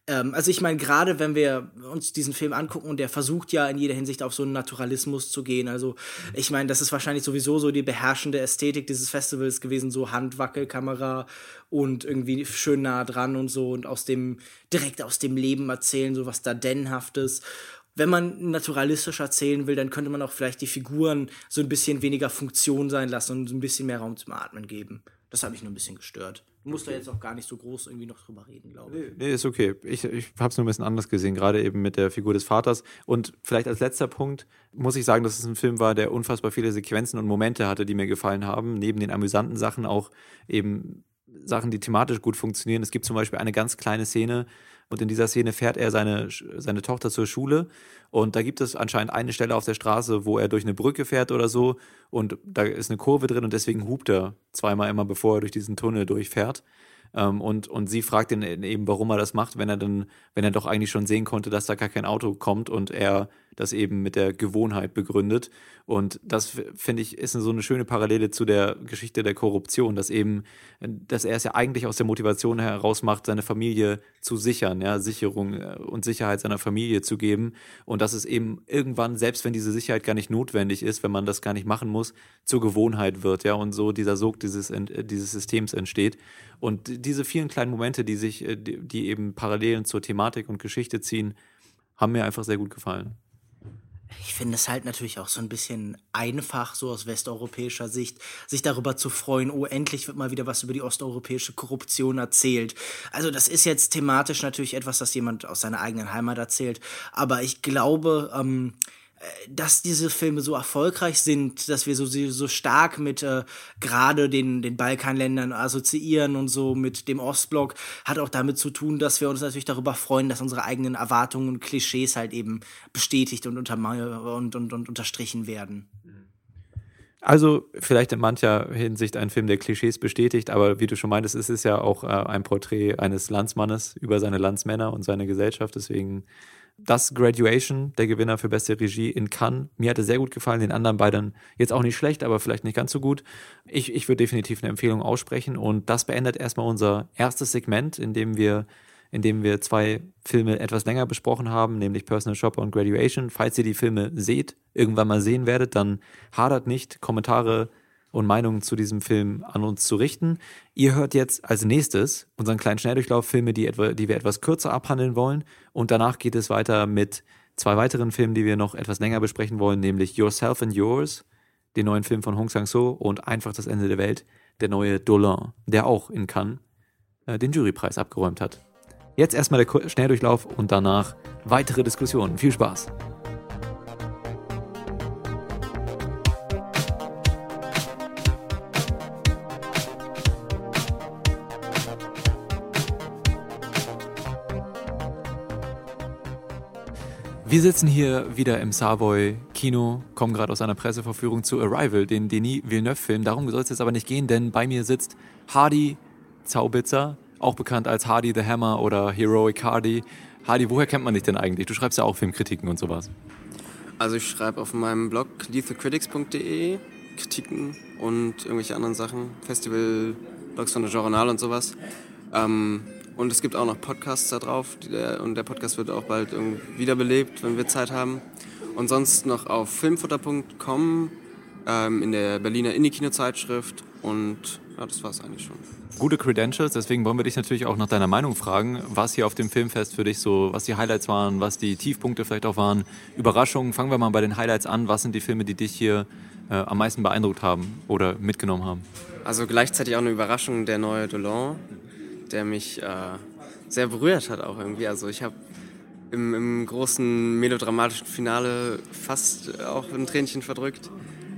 ähm, also ich meine, gerade wenn wir uns diesen Film angucken und der versucht ja in jeder Hinsicht auf so einen Naturalismus zu gehen. Also ich meine, das ist wahrscheinlich sowieso so die beherrschende Ästhetik dieses Festivals gewesen, so Handwackelkamera und irgendwie schön nah dran und so und aus dem, direkt aus dem Leben erzählen, so was da Dennhaftes wenn man naturalistisch erzählen will, dann könnte man auch vielleicht die Figuren so ein bisschen weniger Funktion sein lassen und so ein bisschen mehr Raum zum Atmen geben. Das hat mich nur ein bisschen gestört. Du musst okay. da jetzt auch gar nicht so groß irgendwie noch drüber reden, glaube ich. Nee, ist okay. Ich, ich habe es nur ein bisschen anders gesehen, gerade eben mit der Figur des Vaters. Und vielleicht als letzter Punkt muss ich sagen, dass es ein Film war, der unfassbar viele Sequenzen und Momente hatte, die mir gefallen haben. Neben den amüsanten Sachen auch eben Sachen, die thematisch gut funktionieren. Es gibt zum Beispiel eine ganz kleine Szene, und in dieser Szene fährt er seine, seine Tochter zur Schule. Und da gibt es anscheinend eine Stelle auf der Straße, wo er durch eine Brücke fährt oder so. Und da ist eine Kurve drin und deswegen hupt er zweimal immer, bevor er durch diesen Tunnel durchfährt. Ähm, und, und sie fragt ihn eben, warum er das macht, wenn er dann, wenn er doch eigentlich schon sehen konnte, dass da gar kein Auto kommt und er das eben mit der Gewohnheit begründet. Und das finde ich ist so eine schöne Parallele zu der Geschichte der Korruption, dass eben, dass er es ja eigentlich aus der Motivation heraus macht, seine Familie zu sichern, ja, Sicherung äh, und Sicherheit seiner Familie zu geben. Und dass es eben irgendwann, selbst wenn diese Sicherheit gar nicht notwendig ist, wenn man das gar nicht machen muss, zur Gewohnheit wird, ja, und so dieser Sog dieses, dieses Systems entsteht. Und diese vielen kleinen Momente, die sich, äh, die eben Parallelen zur Thematik und Geschichte ziehen, haben mir einfach sehr gut gefallen. Ich finde es halt natürlich auch so ein bisschen einfach, so aus westeuropäischer Sicht, sich darüber zu freuen, oh, endlich wird mal wieder was über die osteuropäische Korruption erzählt. Also das ist jetzt thematisch natürlich etwas, das jemand aus seiner eigenen Heimat erzählt, aber ich glaube, ähm, dass diese Filme so erfolgreich sind, dass wir so, so stark mit äh, gerade den, den Balkanländern assoziieren und so mit dem Ostblock, hat auch damit zu tun, dass wir uns natürlich darüber freuen, dass unsere eigenen Erwartungen und Klischees halt eben bestätigt und, und, und, und unterstrichen werden. Also vielleicht in mancher Hinsicht ein Film, der Klischees bestätigt, aber wie du schon meintest, es ist ja auch äh, ein Porträt eines Landsmannes über seine Landsmänner und seine Gesellschaft. Deswegen das Graduation, der Gewinner für beste Regie in Cannes. Mir hatte sehr gut gefallen, den anderen beiden jetzt auch nicht schlecht, aber vielleicht nicht ganz so gut. Ich, ich würde definitiv eine Empfehlung aussprechen und das beendet erstmal unser erstes Segment, in dem wir in dem wir zwei Filme etwas länger besprochen haben, nämlich Personal Shopper und Graduation. Falls ihr die Filme seht, irgendwann mal sehen werdet, dann hadert nicht, Kommentare und Meinungen zu diesem Film an uns zu richten. Ihr hört jetzt als nächstes unseren kleinen Schnelldurchlauf Filme, die, etwa, die wir etwas kürzer abhandeln wollen. Und danach geht es weiter mit zwei weiteren Filmen, die wir noch etwas länger besprechen wollen, nämlich Yourself and Yours, den neuen Film von Hong Sang-so und Einfach das Ende der Welt, der neue Dolan, der auch in Cannes äh, den Jurypreis abgeräumt hat. Jetzt erstmal der Schnelldurchlauf und danach weitere Diskussionen. Viel Spaß! Wir sitzen hier wieder im Savoy Kino, kommen gerade aus einer Presseverführung zu Arrival, den Denis Villeneuve-Film. Darum soll es jetzt aber nicht gehen, denn bei mir sitzt Hardy Zaubitzer, auch bekannt als Hardy the Hammer oder Heroic Hardy. Hardy, woher kennt man dich denn eigentlich? Du schreibst ja auch Filmkritiken und sowas. Also ich schreibe auf meinem Blog lethalcritics.de Kritiken und irgendwelche anderen Sachen, Festival-Blogs von der Journal und sowas. Ähm, und es gibt auch noch Podcasts da drauf. Der, und der Podcast wird auch bald wiederbelebt, wenn wir Zeit haben. Und sonst noch auf filmfutter.com, ähm, in der Berliner Indie-Kino-Zeitschrift. Und ja, das war es eigentlich schon. Gute Credentials, deswegen wollen wir dich natürlich auch nach deiner Meinung fragen, was hier auf dem Filmfest für dich so, was die Highlights waren, was die Tiefpunkte vielleicht auch waren. Überraschungen, fangen wir mal bei den Highlights an. Was sind die Filme, die dich hier äh, am meisten beeindruckt haben oder mitgenommen haben? Also gleichzeitig auch eine Überraschung, der neue Dolan, der mich äh, sehr berührt hat auch irgendwie. Also ich habe im, im, großen melodramatischen Finale fast auch ein Tränchen verdrückt.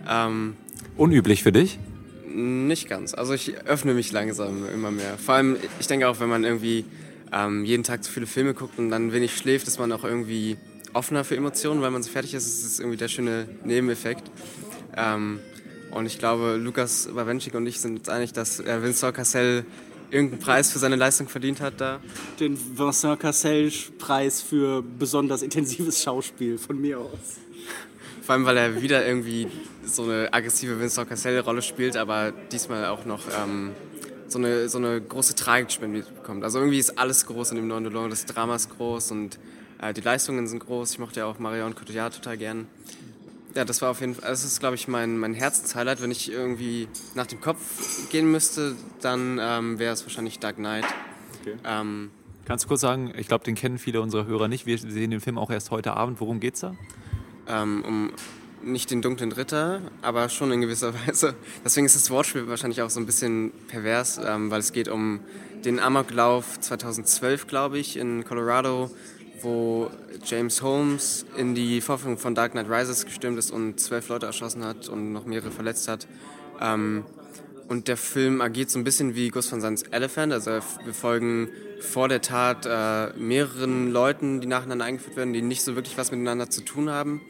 Ähm, Unüblich für dich? Nicht ganz. Also ich öffne mich langsam immer mehr. Vor allem, ich denke auch, wenn man irgendwie ähm, jeden Tag so viele Filme guckt und dann wenig schläft, ist man auch irgendwie offener für Emotionen, weil man so fertig ist. Das ist irgendwie der schöne Nebeneffekt. Ähm, und ich glaube, Lukas Bawenschik und ich sind uns einig, dass äh, Vincent Cassel irgendeinen Preis für seine Leistung verdient hat da. Den Vincent Cassel-Preis für besonders intensives Schauspiel von mir aus. Vor allem, weil er wieder irgendwie so eine aggressive Vincent Cassel-Rolle spielt, aber diesmal auch noch ähm, so, eine, so eine große Tragik bekommt. Also irgendwie ist alles groß in dem neuen Delon. Das Drama ist groß und äh, die Leistungen sind groß. Ich mochte ja auch Marion Cotillard total gern. Ja, das war auf jeden Fall, das ist glaube ich mein, mein Herzenshighlight. Wenn ich irgendwie nach dem Kopf gehen müsste, dann ähm, wäre es wahrscheinlich Dark Knight. Okay. Ähm, Kannst du kurz sagen, ich glaube, den kennen viele unserer Hörer nicht. Wir sehen den Film auch erst heute Abend. Worum geht's da? Ähm, um nicht den dunklen Ritter, aber schon in gewisser Weise. Deswegen ist das Wortspiel wahrscheinlich auch so ein bisschen pervers, ähm, weil es geht um den Amoklauf 2012, glaube ich, in Colorado, wo James Holmes in die Vorführung von Dark Knight Rises gestürmt ist und zwölf Leute erschossen hat und noch mehrere verletzt hat. Ähm, und der Film agiert so ein bisschen wie Gus van Sands Elephant. Also wir folgen vor der Tat äh, mehreren Leuten, die nacheinander eingeführt werden, die nicht so wirklich was miteinander zu tun haben.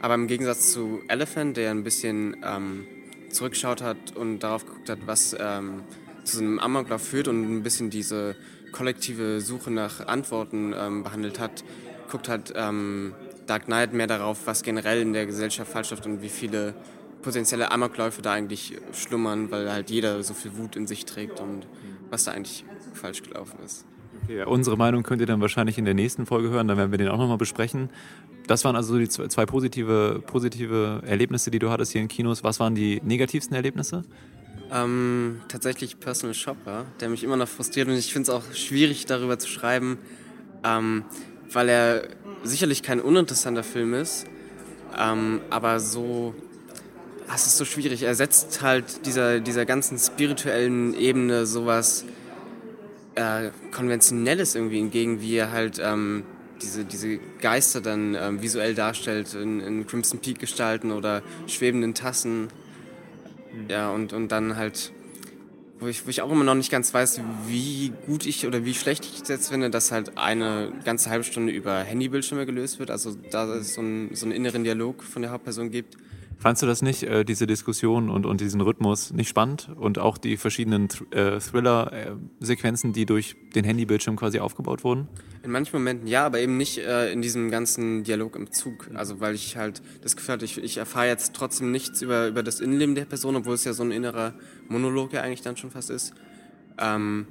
Aber im Gegensatz zu Elephant, der ein bisschen ähm, zurückschaut hat und darauf geguckt hat, was ähm, zu so einem Amoklauf führt und ein bisschen diese kollektive Suche nach Antworten ähm, behandelt hat, guckt halt ähm, Dark Knight mehr darauf, was generell in der Gesellschaft falsch läuft und wie viele potenzielle Amokläufe da eigentlich schlummern, weil halt jeder so viel Wut in sich trägt und was da eigentlich falsch gelaufen ist. Okay, unsere Meinung könnt ihr dann wahrscheinlich in der nächsten Folge hören, dann werden wir den auch nochmal besprechen. Das waren also die zwei positive, positive Erlebnisse, die du hattest hier in Kinos. Was waren die negativsten Erlebnisse? Ähm, tatsächlich Personal Shopper, der mich immer noch frustriert und ich finde es auch schwierig darüber zu schreiben, ähm, weil er sicherlich kein uninteressanter Film ist, ähm, aber so, es ist so schwierig. Er setzt halt dieser, dieser ganzen spirituellen Ebene sowas äh, Konventionelles irgendwie entgegen, wie er halt ähm, diese, diese Geister dann ähm, visuell darstellt, in, in Crimson Peak gestalten oder schwebenden Tassen. Ja, und, und dann halt, wo ich, wo ich auch immer noch nicht ganz weiß, wie gut ich oder wie schlecht ich es jetzt finde, dass halt eine ganze halbe Stunde über Handybildschirme gelöst wird. Also da es so, ein, so einen inneren Dialog von der Hauptperson gibt. Fandst du das nicht, äh, diese Diskussion und, und diesen Rhythmus nicht spannend? Und auch die verschiedenen Th äh, Thriller-Sequenzen, die durch den Handybildschirm quasi aufgebaut wurden? In manchen Momenten ja, aber eben nicht äh, in diesem ganzen Dialog im Zug. Also weil ich halt das Gefühl hatte, ich, ich erfahre jetzt trotzdem nichts über, über das Innenleben der Person, obwohl es ja so ein innerer Monolog ja eigentlich dann schon fast ist. Ähm,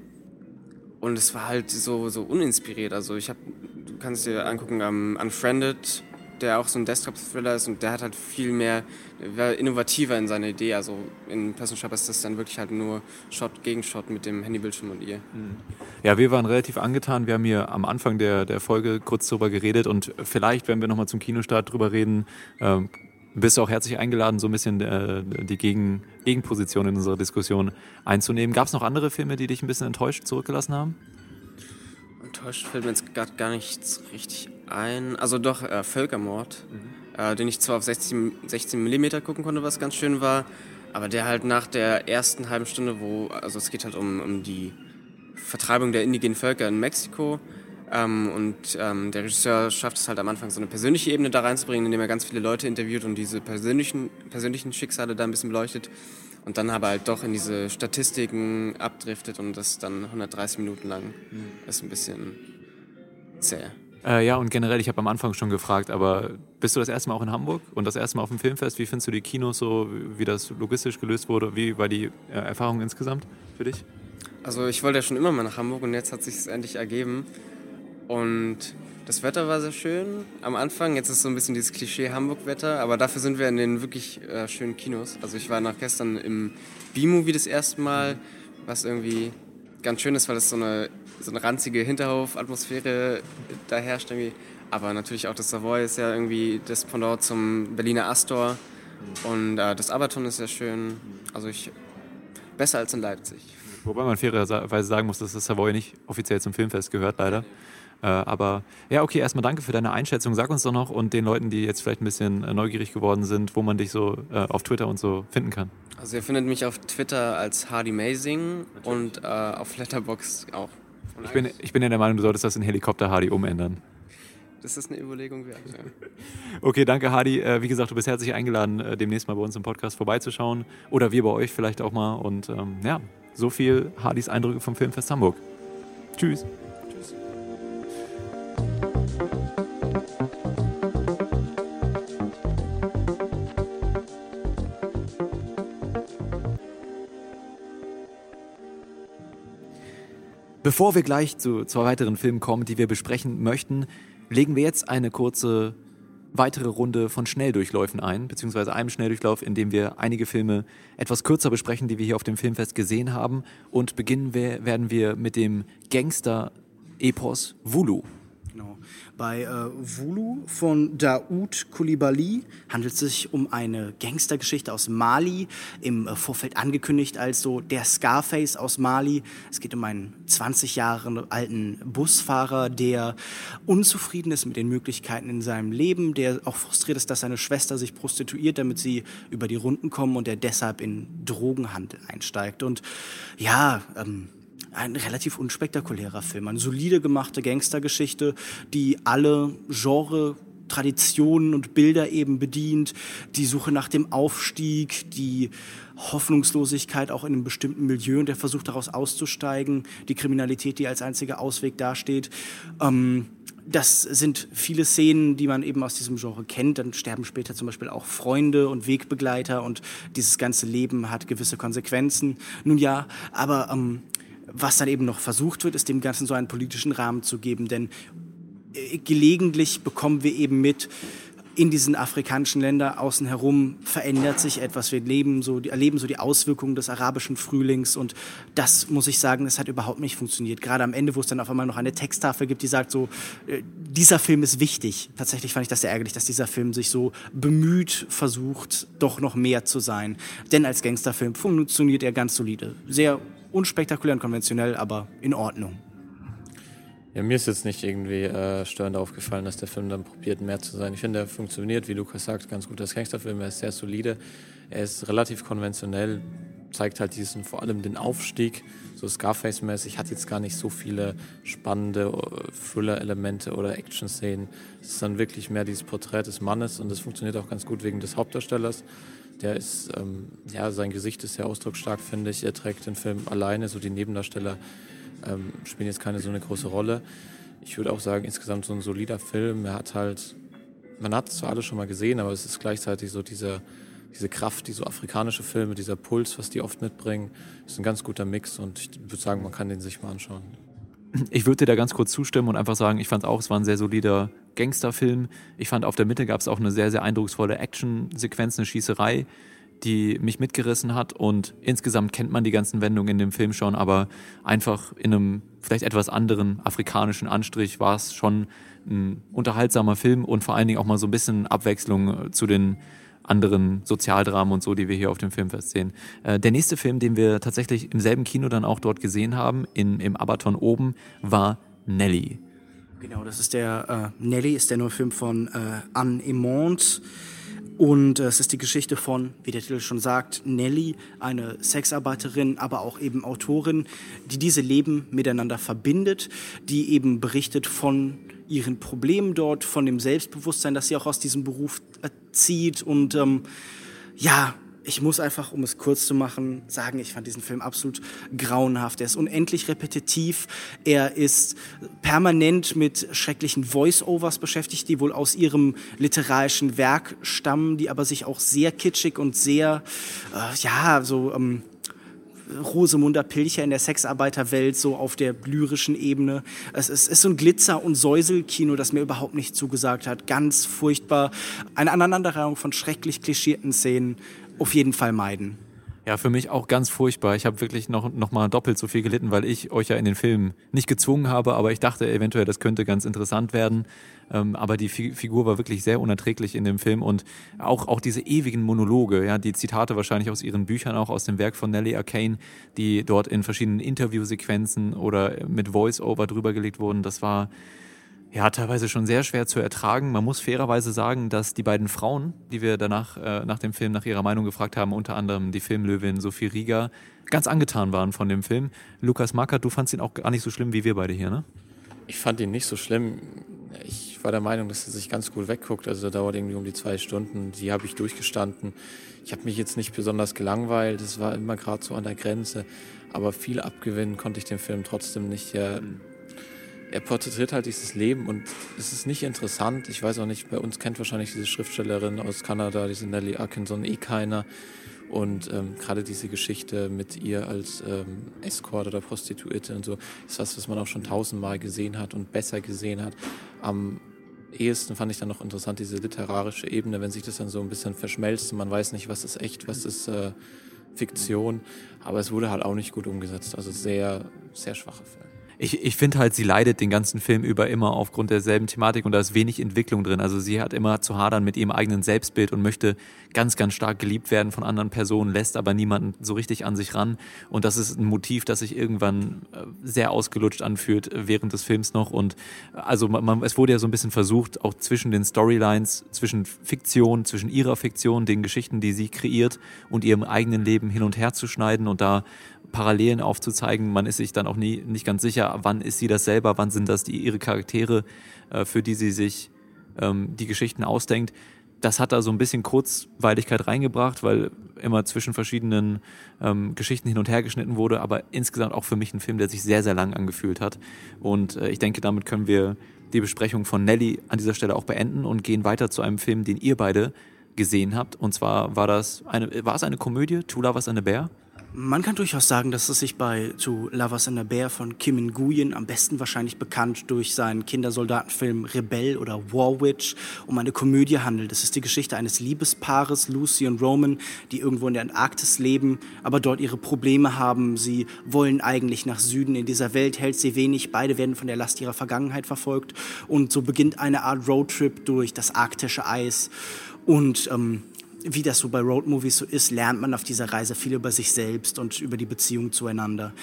und es war halt so, so uninspiriert. Also ich habe, du kannst dir angucken, um, Unfriended der auch so ein Desktop-Thriller ist und der hat halt viel mehr, war innovativer in seiner Idee. Also in Person Shop ist das dann wirklich halt nur Shot gegen Shot mit dem Handybildschirm und ihr. Mhm. Ja, wir waren relativ angetan. Wir haben hier am Anfang der, der Folge kurz drüber geredet und vielleicht, wenn wir nochmal zum Kinostart drüber reden, ähm, bist du auch herzlich eingeladen, so ein bisschen äh, die Gegen Gegenposition in unserer Diskussion einzunehmen. Gab es noch andere Filme, die dich ein bisschen enttäuscht zurückgelassen haben? Enttäuscht fällt mir jetzt gerade gar nichts richtig ein. Also doch, äh, Völkermord, mhm. äh, den ich zwar auf 16, 16 mm gucken konnte, was ganz schön war, aber der halt nach der ersten halben Stunde, wo, also es geht halt um, um die Vertreibung der indigenen Völker in Mexiko. Ähm, und ähm, der Regisseur schafft es halt am Anfang so eine persönliche Ebene da reinzubringen, indem er ganz viele Leute interviewt und diese persönlichen, persönlichen Schicksale da ein bisschen beleuchtet und dann aber halt doch in diese Statistiken abdriftet und das dann 130 Minuten lang mhm. ist ein bisschen zäh. Äh, ja, und generell, ich habe am Anfang schon gefragt, aber bist du das erste Mal auch in Hamburg und das erste Mal auf dem Filmfest? Wie findest du die Kinos so, wie das logistisch gelöst wurde? Wie war die äh, Erfahrung insgesamt für dich? Also ich wollte ja schon immer mal nach Hamburg und jetzt hat sich endlich ergeben. Und das Wetter war sehr schön am Anfang. Jetzt ist so ein bisschen dieses Klischee Hamburg-Wetter, aber dafür sind wir in den wirklich äh, schönen Kinos. Also ich war nach gestern im B-Movie das erste Mal, was irgendwie ganz schön ist, weil es so eine, so eine ranzige Hinterhof-Atmosphäre da herrscht irgendwie. Aber natürlich auch das Savoy ist ja irgendwie das Pendant zum Berliner Astor. Und äh, das Abaton ist sehr schön. Also ich besser als in Leipzig. Wobei man fairerweise sagen muss, dass das Savoy nicht offiziell zum Filmfest gehört, leider. Äh, aber ja, okay, erstmal danke für deine Einschätzung. Sag uns doch noch und den Leuten, die jetzt vielleicht ein bisschen äh, neugierig geworden sind, wo man dich so äh, auf Twitter und so finden kann. Also ihr findet mich auf Twitter als Hardy Mazing und äh, auf Letterbox auch. Ich bin, ich bin ja der Meinung, du solltest das in Helikopter Hardy umändern. Das ist eine Überlegung wert. Ja. Okay, danke Hardy. Äh, wie gesagt, du bist herzlich eingeladen, äh, demnächst mal bei uns im Podcast vorbeizuschauen. Oder wir bei euch vielleicht auch mal. Und ähm, ja, so viel Hardys Eindrücke vom Filmfest Hamburg. Tschüss. Bevor wir gleich zu zwei weiteren Filmen kommen, die wir besprechen möchten, legen wir jetzt eine kurze weitere Runde von Schnelldurchläufen ein, beziehungsweise einem Schnelldurchlauf, in dem wir einige Filme etwas kürzer besprechen, die wir hier auf dem Filmfest gesehen haben. Und beginnen wir, werden wir mit dem Gangster-Epos Vulu. Genau. Bei äh, Vulu von Daoud Coulibaly handelt es sich um eine Gangstergeschichte aus Mali, im äh, Vorfeld angekündigt als so der Scarface aus Mali. Es geht um einen 20 Jahre alten Busfahrer, der unzufrieden ist mit den Möglichkeiten in seinem Leben, der auch frustriert ist, dass seine Schwester sich prostituiert, damit sie über die Runden kommen und der deshalb in Drogenhandel einsteigt. Und ja, ähm, ein relativ unspektakulärer Film, eine solide gemachte Gangstergeschichte, die alle Genre Traditionen und Bilder eben bedient, die Suche nach dem Aufstieg, die Hoffnungslosigkeit auch in einem bestimmten Milieu und der Versuch daraus auszusteigen, die Kriminalität, die als einziger Ausweg dasteht. Ähm, das sind viele Szenen, die man eben aus diesem Genre kennt. Dann sterben später zum Beispiel auch Freunde und Wegbegleiter und dieses ganze Leben hat gewisse Konsequenzen. Nun ja, aber ähm, was dann eben noch versucht wird, ist dem Ganzen so einen politischen Rahmen zu geben. Denn äh, gelegentlich bekommen wir eben mit, in diesen afrikanischen Ländern außen herum verändert sich etwas. Wir leben so, erleben so die Auswirkungen des arabischen Frühlings und das muss ich sagen, das hat überhaupt nicht funktioniert. Gerade am Ende, wo es dann auf einmal noch eine Texttafel gibt, die sagt so, äh, dieser Film ist wichtig. Tatsächlich fand ich das sehr ärgerlich, dass dieser Film sich so bemüht versucht, doch noch mehr zu sein. Denn als Gangsterfilm funktioniert er ganz solide. Sehr unspektakulär und konventionell, aber in Ordnung. Ja, mir ist jetzt nicht irgendwie äh, störend aufgefallen, dass der Film dann probiert, mehr zu sein. Ich finde, er funktioniert, wie Lukas sagt, ganz gut als Gangsterfilm. Er ist sehr solide. Er ist relativ konventionell, zeigt halt diesen, vor allem den Aufstieg, so Scarface-mäßig, hat jetzt gar nicht so viele spannende äh, Thriller-Elemente oder Action-Szenen. Es ist dann wirklich mehr dieses Porträt des Mannes und das funktioniert auch ganz gut wegen des Hauptdarstellers. Der ist, ähm, ja, sein Gesicht ist sehr ausdrucksstark, finde ich. Er trägt den Film alleine, so die Nebendarsteller ähm, spielen jetzt keine so eine große Rolle. Ich würde auch sagen, insgesamt so ein solider Film. Er hat halt, man hat es zwar alle schon mal gesehen, aber es ist gleichzeitig so diese, diese Kraft, die so afrikanische Filme, dieser Puls, was die oft mitbringen, ist ein ganz guter Mix und ich würde sagen, man kann den sich mal anschauen. Ich würde dir da ganz kurz zustimmen und einfach sagen, ich fand auch, es war ein sehr solider Gangsterfilm. Ich fand, auf der Mitte gab es auch eine sehr, sehr eindrucksvolle Action-Sequenz, eine Schießerei, die mich mitgerissen hat. Und insgesamt kennt man die ganzen Wendungen in dem Film schon, aber einfach in einem vielleicht etwas anderen afrikanischen Anstrich war es schon ein unterhaltsamer Film und vor allen Dingen auch mal so ein bisschen Abwechslung zu den anderen Sozialdramen und so, die wir hier auf dem Filmfest sehen. Äh, der nächste Film, den wir tatsächlich im selben Kino dann auch dort gesehen haben, in, im Abaton oben, war Nelly. Genau, das ist der äh, Nelly, ist der neue Film von äh, Anne Emond. Und äh, es ist die Geschichte von, wie der Titel schon sagt, Nelly, eine Sexarbeiterin, aber auch eben Autorin, die diese Leben miteinander verbindet, die eben berichtet von ihren Problemen dort, von dem Selbstbewusstsein, das sie auch aus diesem Beruf zieht. Und ähm, ja, ich muss einfach, um es kurz zu machen, sagen, ich fand diesen Film absolut grauenhaft. Er ist unendlich repetitiv. Er ist permanent mit schrecklichen Voice-Overs beschäftigt, die wohl aus ihrem literarischen Werk stammen, die aber sich auch sehr kitschig und sehr, äh, ja, so ähm, Rosemunder Pilcher in der Sexarbeiterwelt, so auf der lyrischen Ebene. Es ist, ist so ein Glitzer- und Säuselkino, das mir überhaupt nicht zugesagt hat. Ganz furchtbar. Eine Aneinanderreihung von schrecklich klischierten Szenen. Auf jeden Fall meiden. Ja, für mich auch ganz furchtbar. Ich habe wirklich noch, noch mal doppelt so viel gelitten, weil ich euch ja in den Film nicht gezwungen habe, aber ich dachte eventuell, das könnte ganz interessant werden. Ähm, aber die Fi Figur war wirklich sehr unerträglich in dem Film und auch, auch diese ewigen Monologe, ja, die Zitate wahrscheinlich aus ihren Büchern, auch aus dem Werk von Nellie Arcane, die dort in verschiedenen Interviewsequenzen oder mit Voice-Over drüber gelegt wurden, das war ja, teilweise schon sehr schwer zu ertragen. Man muss fairerweise sagen, dass die beiden Frauen, die wir danach äh, nach dem Film nach ihrer Meinung gefragt haben, unter anderem die Filmlöwin Sophie Rieger, ganz angetan waren von dem Film. Lukas Markert, du fandst ihn auch gar nicht so schlimm wie wir beide hier, ne? Ich fand ihn nicht so schlimm. Ich war der Meinung, dass er sich ganz gut wegguckt. Also der dauert irgendwie um die zwei Stunden. Die habe ich durchgestanden. Ich habe mich jetzt nicht besonders gelangweilt. Es war immer gerade so an der Grenze. Aber viel abgewinnen konnte ich dem Film trotzdem nicht. Er er porträtiert halt dieses Leben und es ist nicht interessant. Ich weiß auch nicht, bei uns kennt wahrscheinlich diese Schriftstellerin aus Kanada, diese Nellie Atkinson, eh keiner. Und ähm, gerade diese Geschichte mit ihr als ähm, Escort oder Prostituierte und so ist was, was man auch schon tausendmal gesehen hat und besser gesehen hat. Am ehesten fand ich dann noch interessant diese literarische Ebene, wenn sich das dann so ein bisschen verschmelzt und man weiß nicht, was ist echt, was ist äh, Fiktion. Aber es wurde halt auch nicht gut umgesetzt. Also sehr, sehr schwacher Film ich, ich finde halt, sie leidet den ganzen Film über immer aufgrund derselben Thematik und da ist wenig Entwicklung drin. Also sie hat immer zu hadern mit ihrem eigenen Selbstbild und möchte ganz, ganz stark geliebt werden von anderen Personen, lässt aber niemanden so richtig an sich ran. Und das ist ein Motiv, das sich irgendwann äh, sehr ausgelutscht anfühlt äh, während des Films noch. Und äh, also man, es wurde ja so ein bisschen versucht, auch zwischen den Storylines, zwischen Fiktion, zwischen ihrer Fiktion, den Geschichten, die sie kreiert und ihrem eigenen Leben hin und her zu schneiden und da Parallelen aufzuzeigen. Man ist sich dann auch nie, nicht ganz sicher, wann ist sie das selber, wann sind das die, ihre Charaktere, äh, für die sie sich ähm, die Geschichten ausdenkt. Das hat da so ein bisschen Kurzweiligkeit reingebracht, weil immer zwischen verschiedenen ähm, Geschichten hin und her geschnitten wurde, aber insgesamt auch für mich ein Film, der sich sehr, sehr lang angefühlt hat. Und äh, ich denke, damit können wir die Besprechung von Nelly an dieser Stelle auch beenden und gehen weiter zu einem Film, den ihr beide gesehen habt. Und zwar war das eine, war es eine Komödie, Two Lovers and a Bear? Man kann durchaus sagen, dass es sich bei To Lovers in a Bear von Kim In-Guyen, am besten wahrscheinlich bekannt durch seinen Kindersoldatenfilm Rebell oder War Witch, um eine Komödie handelt. Es ist die Geschichte eines Liebespaares, Lucy und Roman, die irgendwo in der Antarktis leben, aber dort ihre Probleme haben. Sie wollen eigentlich nach Süden. In dieser Welt hält sie wenig. Beide werden von der Last ihrer Vergangenheit verfolgt. Und so beginnt eine Art Roadtrip durch das arktische Eis. Und ähm, wie das so bei Roadmovies so ist, lernt man auf dieser Reise viel über sich selbst und über die Beziehung zueinander.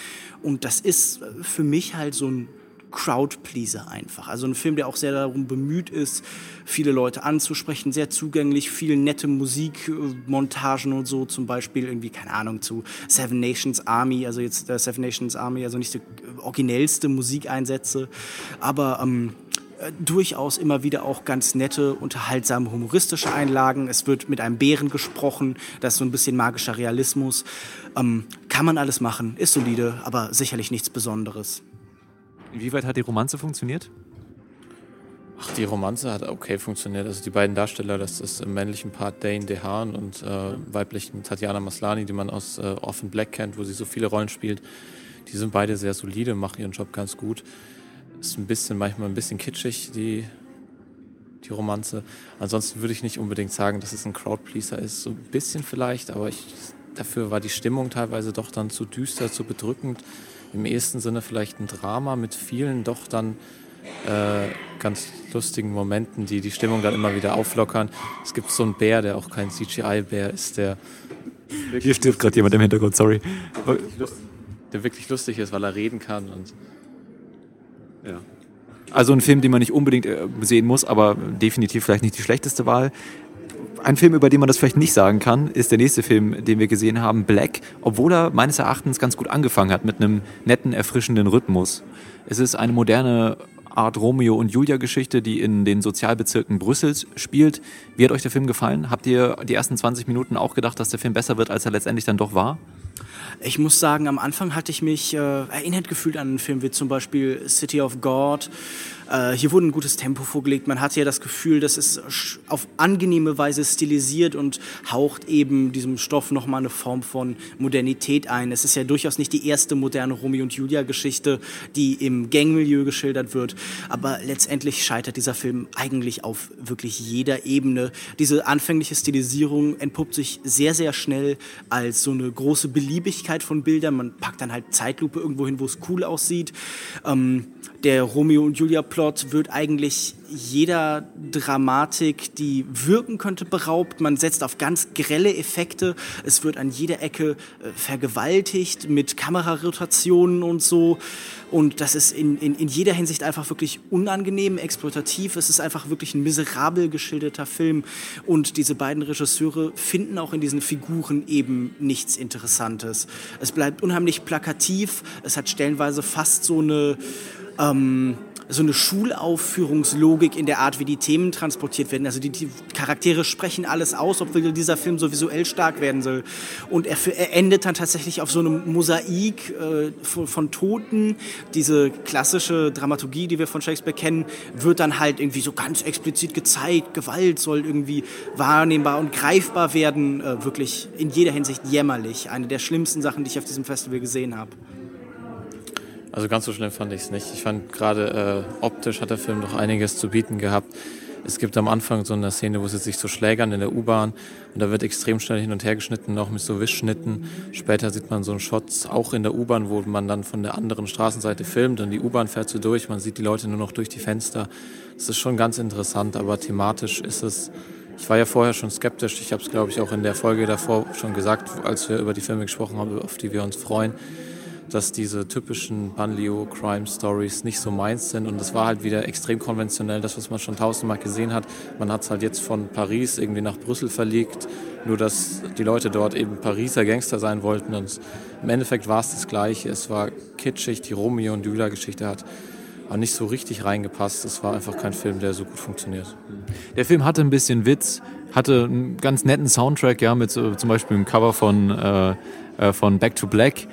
Und das ist für mich halt so ein Crowdpleaser einfach. Also ein Film, der auch sehr darum bemüht ist, viele Leute anzusprechen, sehr zugänglich, viel nette Musikmontagen und so, zum Beispiel irgendwie, keine Ahnung, zu Seven Nations Army, also jetzt der Seven Nations Army, also nicht die originellste Musikeinsätze, aber ähm, äh, durchaus immer wieder auch ganz nette, unterhaltsame, humoristische Einlagen. Es wird mit einem Bären gesprochen, das ist so ein bisschen magischer Realismus. Ähm, kann man alles machen, ist solide, aber sicherlich nichts Besonderes. Inwieweit hat die Romanze funktioniert? Ach, die Romanze hat okay funktioniert. Also die beiden Darsteller, das ist im männlichen Part Dane DeHaan und äh, weiblichen Tatjana Maslani, die man aus äh, Orphan Black kennt, wo sie so viele Rollen spielt. Die sind beide sehr solide, machen ihren Job ganz gut. Ist ein bisschen, manchmal ein bisschen kitschig, die, die Romanze. Ansonsten würde ich nicht unbedingt sagen, dass es ein Crowdpleaser ist. So ein bisschen vielleicht, aber ich, dafür war die Stimmung teilweise doch dann zu düster, zu bedrückend. Im ehesten Sinne vielleicht ein Drama mit vielen doch dann äh, ganz lustigen Momenten, die die Stimmung dann immer wieder auflockern. Es gibt so einen Bär, der auch kein CGI-Bär ist, der. Hier stirbt gerade jemand im Hintergrund, sorry. Der wirklich, lustig, der wirklich lustig ist, weil er reden kann und ja. Also ein Film, den man nicht unbedingt äh, sehen muss, aber definitiv vielleicht nicht die schlechteste Wahl. Ein Film, über den man das vielleicht nicht sagen kann, ist der nächste Film, den wir gesehen haben, Black, obwohl er meines Erachtens ganz gut angefangen hat mit einem netten, erfrischenden Rhythmus. Es ist eine moderne Art Romeo und Julia Geschichte, die in den Sozialbezirken Brüssels spielt. Wie hat euch der Film gefallen? Habt ihr die ersten 20 Minuten auch gedacht, dass der Film besser wird, als er letztendlich dann doch war? Ich muss sagen, am Anfang hatte ich mich äh, erinnert gefühlt an einen Film wie zum Beispiel City of God äh, hier wurde ein gutes Tempo vorgelegt. Man hat ja das Gefühl, das ist auf angenehme Weise stilisiert und haucht eben diesem Stoff nochmal eine Form von Modernität ein. Es ist ja durchaus nicht die erste moderne Romeo und Julia-Geschichte, die im Gangmilieu geschildert wird. Aber letztendlich scheitert dieser Film eigentlich auf wirklich jeder Ebene. Diese anfängliche Stilisierung entpuppt sich sehr, sehr schnell als so eine große Beliebigkeit von Bildern. Man packt dann halt Zeitlupe irgendwo hin, wo es cool aussieht. Ähm, der Romeo und Julia Plot wird eigentlich jeder Dramatik, die wirken könnte, beraubt. Man setzt auf ganz grelle Effekte. Es wird an jeder Ecke äh, vergewaltigt mit Kamerarotationen und so. Und das ist in, in, in jeder Hinsicht einfach wirklich unangenehm, exploitativ. Es ist einfach wirklich ein miserabel geschilderter Film. Und diese beiden Regisseure finden auch in diesen Figuren eben nichts Interessantes. Es bleibt unheimlich plakativ. Es hat stellenweise fast so eine ähm, so eine Schulaufführungslogik in der Art, wie die Themen transportiert werden. Also die, die Charaktere sprechen alles aus, obwohl dieser Film so visuell stark werden soll. Und er, er endet dann tatsächlich auf so einem Mosaik äh, von, von, Toten. Diese klassische Dramaturgie, die wir von Shakespeare kennen, wird dann halt irgendwie so ganz explizit gezeigt. Gewalt soll irgendwie wahrnehmbar und greifbar werden. Äh, wirklich in jeder Hinsicht jämmerlich. Eine der schlimmsten Sachen, die ich auf diesem Festival gesehen habe. Also ganz so schlimm fand ich es nicht. Ich fand gerade äh, optisch hat der Film doch einiges zu bieten gehabt. Es gibt am Anfang so eine Szene, wo sie sich so schlägern in der U-Bahn und da wird extrem schnell hin und her geschnitten, auch mit so Wischschnitten. Später sieht man so einen Shot auch in der U-Bahn, wo man dann von der anderen Straßenseite filmt und die U-Bahn fährt so durch, man sieht die Leute nur noch durch die Fenster. Das ist schon ganz interessant, aber thematisch ist es ich war ja vorher schon skeptisch. Ich habe es, glaube ich, auch in der Folge davor schon gesagt, als wir über die Filme gesprochen haben, auf die wir uns freuen dass diese typischen Banlieue-Crime-Stories nicht so meins sind. Und es war halt wieder extrem konventionell, das, was man schon tausendmal gesehen hat. Man hat es halt jetzt von Paris irgendwie nach Brüssel verlegt, nur dass die Leute dort eben Pariser Gangster sein wollten. Und im Endeffekt war es das Gleiche. Es war kitschig, die Romeo und Julia-Geschichte hat aber nicht so richtig reingepasst. Es war einfach kein Film, der so gut funktioniert. Der Film hatte ein bisschen Witz, hatte einen ganz netten Soundtrack, ja, mit so, zum Beispiel dem Cover von, äh, äh von Back to Black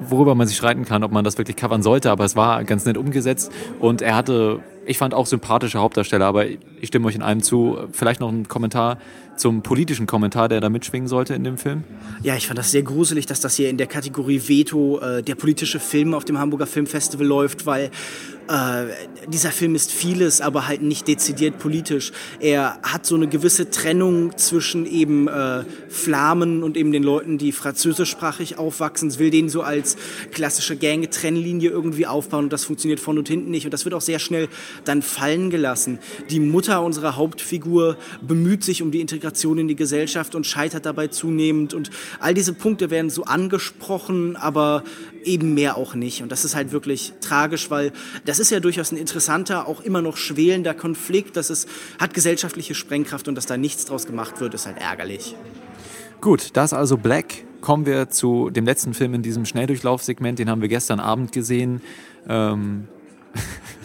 worüber man sich streiten kann, ob man das wirklich covern sollte, aber es war ganz nett umgesetzt und er hatte, ich fand auch sympathische Hauptdarsteller, aber ich stimme euch in einem zu. Vielleicht noch ein Kommentar zum politischen Kommentar, der da mitschwingen sollte in dem Film? Ja, ich fand das sehr gruselig, dass das hier in der Kategorie Veto äh, der politische Film auf dem Hamburger Filmfestival läuft, weil äh, dieser Film ist vieles, aber halt nicht dezidiert politisch. Er hat so eine gewisse Trennung zwischen eben äh, Flamen und eben den Leuten, die französischsprachig aufwachsen. Es will den so als klassische Gang-Trennlinie irgendwie aufbauen und das funktioniert von und hinten nicht. Und das wird auch sehr schnell dann fallen gelassen. Die Mutter unserer Hauptfigur bemüht sich um die Integration in die Gesellschaft und scheitert dabei zunehmend. Und all diese Punkte werden so angesprochen, aber eben mehr auch nicht. Und das ist halt wirklich tragisch, weil das ist ja durchaus ein interessanter, auch immer noch schwelender Konflikt. Das ist, hat gesellschaftliche Sprengkraft und dass da nichts draus gemacht wird, ist halt ärgerlich. Gut, das also Black. Kommen wir zu dem letzten Film in diesem Schnelldurchlaufsegment. Den haben wir gestern Abend gesehen. Ähm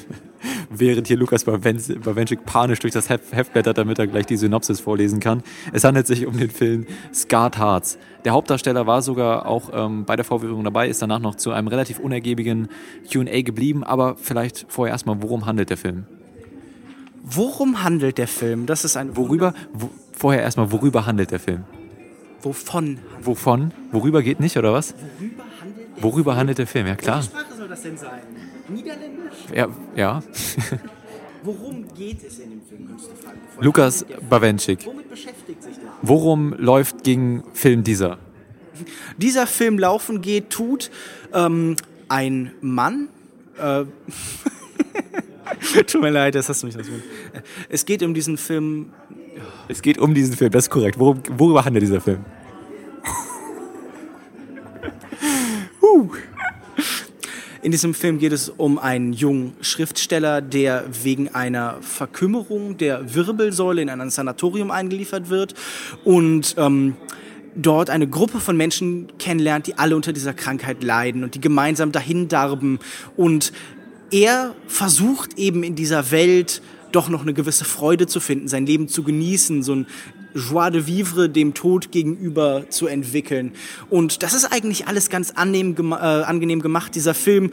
während hier Lukas Bawenschik panisch durch das Heft blättert, damit er gleich die Synopsis vorlesen kann. Es handelt sich um den Film Scarred Hearts. Der Hauptdarsteller war sogar auch ähm, bei der Vorführung dabei, ist danach noch zu einem relativ unergiebigen Q&A geblieben, aber vielleicht vorher erstmal, worum handelt der Film? Worum handelt der Film? Das ist ein worüber wo, vorher erstmal worüber handelt der Film? Wovon? Wovon? Worüber geht nicht oder was? Worüber handelt der Worüber Film? handelt der Film? Ja klar. Welche Sprache soll das denn sein? Niederländisch? Ja. ja. Worum geht es in dem Film? Lukas Bawenschik. Womit beschäftigt sich der? Worum läuft gegen Film dieser? Dieser Film laufen geht, tut ähm, ein Mann. Äh, Tut mir leid, das hast du mich das Es geht um diesen Film. Es geht um diesen Film, das ist korrekt. Worum, worüber handelt dieser Film? uh. In diesem Film geht es um einen jungen Schriftsteller, der wegen einer Verkümmerung der Wirbelsäule in ein Sanatorium eingeliefert wird und ähm, dort eine Gruppe von Menschen kennenlernt, die alle unter dieser Krankheit leiden und die gemeinsam dahin darben. Und er versucht eben in dieser Welt doch noch eine gewisse Freude zu finden, sein Leben zu genießen, so ein Joie de vivre dem Tod gegenüber zu entwickeln. Und das ist eigentlich alles ganz angenehm, äh, angenehm gemacht. Dieser Film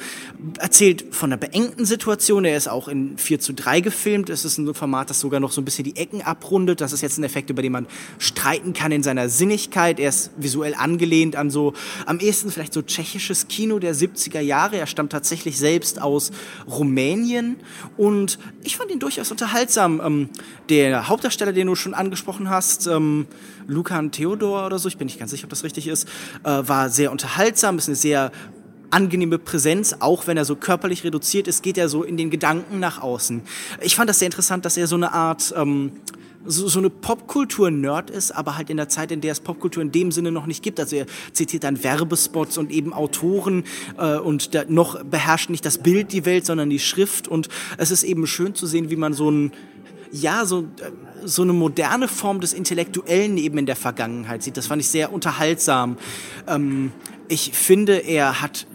erzählt von einer beengten Situation. Er ist auch in 4 zu 3 gefilmt. Es ist ein Format, das sogar noch so ein bisschen die Ecken abrundet. Das ist jetzt ein Effekt, über den man streiten kann in seiner Sinnigkeit. Er ist visuell angelehnt an so, am ehesten vielleicht so tschechisches Kino der 70er Jahre. Er stammt tatsächlich selbst aus Rumänien. Und ich fand ihn durchaus unterhaltsam. Ähm, der Hauptdarsteller, den du schon angesprochen hast, Gast, ähm, Lukan Theodor oder so, ich bin nicht ganz sicher, ob das richtig ist, äh, war sehr unterhaltsam, ist eine sehr angenehme Präsenz, auch wenn er so körperlich reduziert ist, geht er so in den Gedanken nach außen. Ich fand das sehr interessant, dass er so eine Art ähm, so, so eine Popkultur-Nerd ist, aber halt in der Zeit, in der es Popkultur in dem Sinne noch nicht gibt. Also er zitiert dann Werbespots und eben Autoren äh, und da noch beherrscht nicht das Bild die Welt, sondern die Schrift. Und es ist eben schön zu sehen, wie man so ein ja, so, so eine moderne Form des Intellektuellen eben in der Vergangenheit sieht. Das fand ich sehr unterhaltsam. Ähm, ich finde, er hat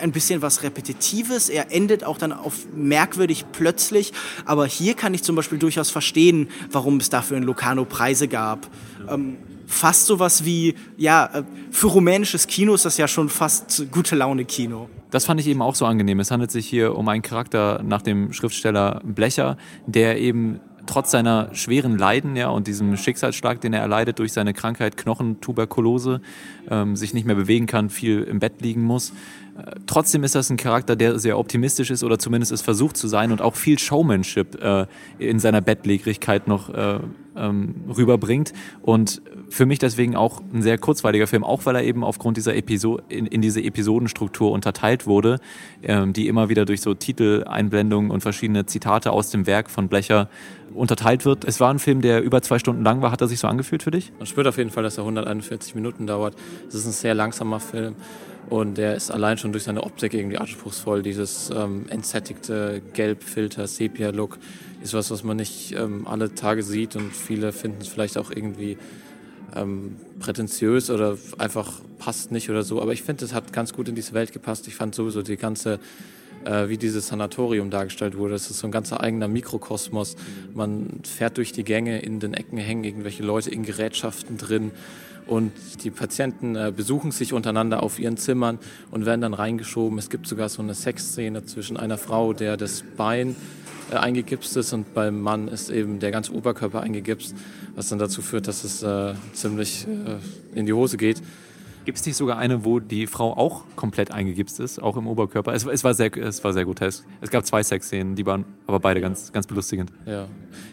ein bisschen was Repetitives. Er endet auch dann auf merkwürdig plötzlich. Aber hier kann ich zum Beispiel durchaus verstehen, warum es dafür in Locarno Preise gab. Ähm, fast sowas wie, ja, äh, für rumänisches Kino ist das ja schon fast gute Laune Kino. Das fand ich eben auch so angenehm. Es handelt sich hier um einen Charakter nach dem Schriftsteller Blecher, der eben trotz seiner schweren Leiden ja, und diesem Schicksalsschlag, den er erleidet durch seine Krankheit Knochentuberkulose, ähm, sich nicht mehr bewegen kann, viel im Bett liegen muss. Äh, trotzdem ist das ein Charakter, der sehr optimistisch ist oder zumindest es versucht zu sein und auch viel Showmanship äh, in seiner Bettlägerigkeit noch äh, ähm, rüberbringt. Und für mich deswegen auch ein sehr kurzweiliger Film, auch weil er eben aufgrund dieser Episode in, in diese Episodenstruktur unterteilt wurde, ähm, die immer wieder durch so Titeleinblendungen und verschiedene Zitate aus dem Werk von Blecher unterteilt wird. Es war ein Film, der über zwei Stunden lang war. Hat er sich so angefühlt für dich? Man spürt auf jeden Fall, dass er 141 Minuten dauert. Es ist ein sehr langsamer Film. Und der ist allein schon durch seine Optik irgendwie anspruchsvoll. Dieses ähm, entsättigte Gelbfilter, Sepia-Look ist was, was man nicht ähm, alle Tage sieht und viele finden es vielleicht auch irgendwie ähm, prätentiös oder einfach passt nicht oder so. Aber ich finde, es hat ganz gut in diese Welt gepasst. Ich fand sowieso die ganze äh, wie dieses Sanatorium dargestellt wurde. Das ist so ein ganzer eigener Mikrokosmos. Man fährt durch die Gänge, in den Ecken hängen irgendwelche Leute in Gerätschaften drin und die Patienten äh, besuchen sich untereinander auf ihren Zimmern und werden dann reingeschoben. Es gibt sogar so eine Sexszene zwischen einer Frau, der das Bein äh, eingegipst ist und beim Mann ist eben der ganze Oberkörper eingegipst, was dann dazu führt, dass es äh, ziemlich äh, in die Hose geht. Gibt es nicht sogar eine, wo die Frau auch komplett eingegipst ist, auch im Oberkörper? Es, es, war, sehr, es war sehr grotesk. Es gab zwei Sexszenen, die waren aber beide ganz, ganz belustigend. Ja.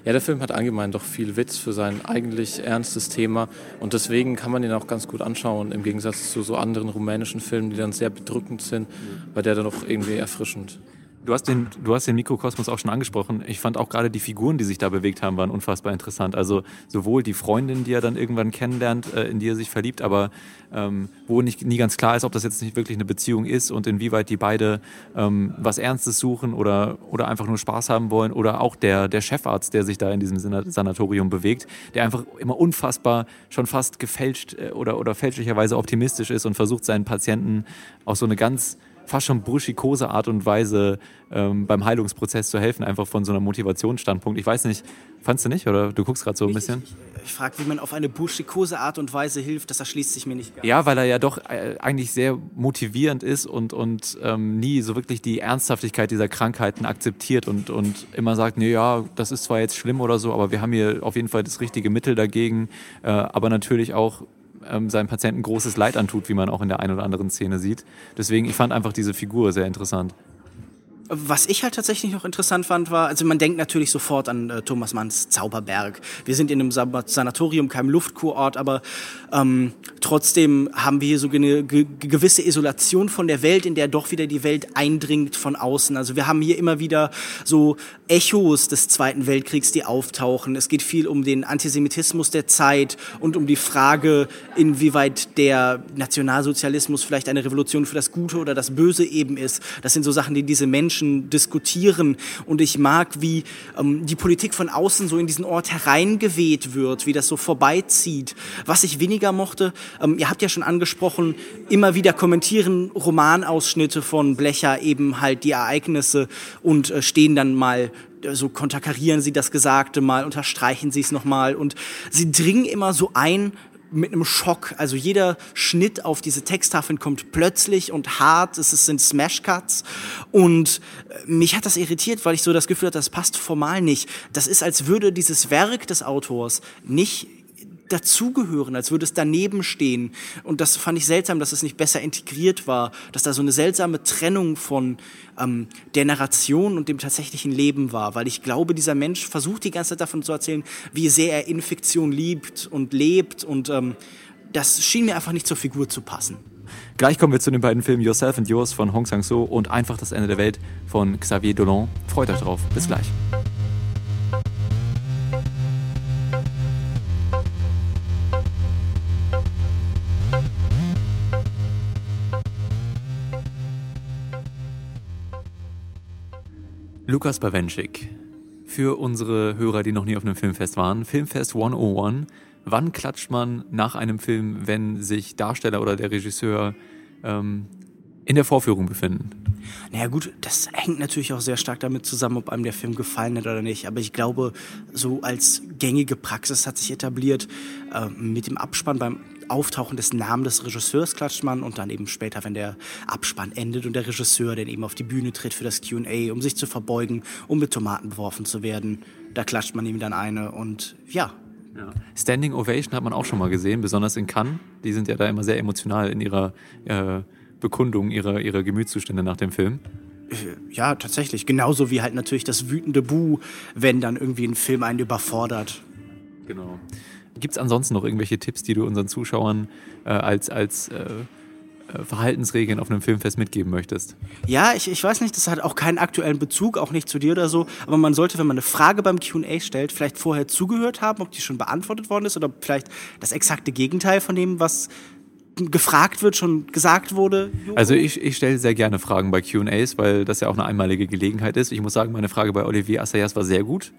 ja, der Film hat allgemein doch viel Witz für sein eigentlich ernstes Thema und deswegen kann man ihn auch ganz gut anschauen, im Gegensatz zu so anderen rumänischen Filmen, die dann sehr bedrückend sind, bei der dann auch irgendwie erfrischend. Du hast, den, du hast den Mikrokosmos auch schon angesprochen. Ich fand auch gerade die Figuren, die sich da bewegt haben, waren unfassbar interessant. Also sowohl die Freundin, die er dann irgendwann kennenlernt, äh, in die er sich verliebt, aber ähm, wo nicht, nie ganz klar ist, ob das jetzt nicht wirklich eine Beziehung ist und inwieweit die beide ähm, was Ernstes suchen oder, oder einfach nur Spaß haben wollen. Oder auch der, der Chefarzt, der sich da in diesem Sanatorium bewegt, der einfach immer unfassbar schon fast gefälscht äh, oder, oder fälschlicherweise optimistisch ist und versucht, seinen Patienten auch so eine ganz fast schon burschikose Art und Weise ähm, beim Heilungsprozess zu helfen, einfach von so einer Motivationsstandpunkt. Ich weiß nicht, fandst du nicht oder du guckst gerade so ein bisschen? Ich, ich, ich frage, wie man auf eine burschikose Art und Weise hilft, das erschließt sich mir nicht ganz. Ja, weil er ja doch äh, eigentlich sehr motivierend ist und, und ähm, nie so wirklich die Ernsthaftigkeit dieser Krankheiten akzeptiert und, und immer sagt, nee, ja, das ist zwar jetzt schlimm oder so, aber wir haben hier auf jeden Fall das richtige Mittel dagegen, äh, aber natürlich auch ähm, seinem Patienten großes Leid antut, wie man auch in der einen oder anderen Szene sieht. Deswegen, ich fand einfach diese Figur sehr interessant. Was ich halt tatsächlich noch interessant fand, war, also man denkt natürlich sofort an äh, Thomas Manns Zauberberg. Wir sind in einem Sanatorium, keinem Luftkurort, aber ähm, trotzdem haben wir hier so eine ge gewisse Isolation von der Welt, in der doch wieder die Welt eindringt von außen. Also wir haben hier immer wieder so Echos des Zweiten Weltkriegs, die auftauchen. Es geht viel um den Antisemitismus der Zeit und um die Frage, inwieweit der Nationalsozialismus vielleicht eine Revolution für das Gute oder das Böse eben ist. Das sind so Sachen, die diese Menschen Menschen diskutieren. Und ich mag, wie ähm, die Politik von außen so in diesen Ort hereingeweht wird, wie das so vorbeizieht. Was ich weniger mochte, ähm, ihr habt ja schon angesprochen, immer wieder kommentieren Romanausschnitte von Blecher eben halt die Ereignisse und äh, stehen dann mal äh, so konterkarieren sie das Gesagte mal, unterstreichen sie es nochmal und sie dringen immer so ein mit einem Schock. Also jeder Schnitt auf diese Texttafeln kommt plötzlich und hart. Es sind Smash-Cuts. Und äh, mich hat das irritiert, weil ich so das Gefühl hatte, das passt formal nicht. Das ist, als würde dieses Werk des Autors nicht dazugehören, als würde es daneben stehen. Und das fand ich seltsam, dass es nicht besser integriert war, dass da so eine seltsame Trennung von ähm, der Narration und dem tatsächlichen Leben war, weil ich glaube, dieser Mensch versucht die ganze Zeit davon zu erzählen, wie sehr er Infektion liebt und lebt und ähm, das schien mir einfach nicht zur Figur zu passen. Gleich kommen wir zu den beiden Filmen Yourself and Yours von Hong Sang-soo und Einfach das Ende der Welt von Xavier Dolan. Freut euch drauf. Bis gleich. Lukas Bawenschik. Für unsere Hörer, die noch nie auf einem Filmfest waren, Filmfest 101. Wann klatscht man nach einem Film, wenn sich Darsteller oder der Regisseur ähm, in der Vorführung befinden? Naja gut, das hängt natürlich auch sehr stark damit zusammen, ob einem der Film gefallen hat oder nicht. Aber ich glaube, so als gängige Praxis hat sich etabliert, äh, mit dem Abspann beim Auftauchen des Namens des Regisseurs klatscht man und dann eben später, wenn der Abspann endet und der Regisseur dann eben auf die Bühne tritt für das QA, um sich zu verbeugen, um mit Tomaten beworfen zu werden, da klatscht man ihm dann eine und ja. ja. Standing Ovation hat man auch schon mal gesehen, besonders in Cannes. Die sind ja da immer sehr emotional in ihrer äh, Bekundung ihrer, ihrer Gemütszustände nach dem Film. Äh, ja, tatsächlich. Genauso wie halt natürlich das wütende Buh, wenn dann irgendwie ein Film einen überfordert. Genau. Gibt es ansonsten noch irgendwelche Tipps, die du unseren Zuschauern äh, als, als äh, äh, Verhaltensregeln auf einem Filmfest mitgeben möchtest? Ja, ich, ich weiß nicht, das hat auch keinen aktuellen Bezug, auch nicht zu dir oder so, aber man sollte, wenn man eine Frage beim QA stellt, vielleicht vorher zugehört haben, ob die schon beantwortet worden ist oder vielleicht das exakte Gegenteil von dem, was gefragt wird, schon gesagt wurde? Also ich, ich stelle sehr gerne Fragen bei QAs, weil das ja auch eine einmalige Gelegenheit ist. Ich muss sagen, meine Frage bei Olivier Assayas war sehr gut.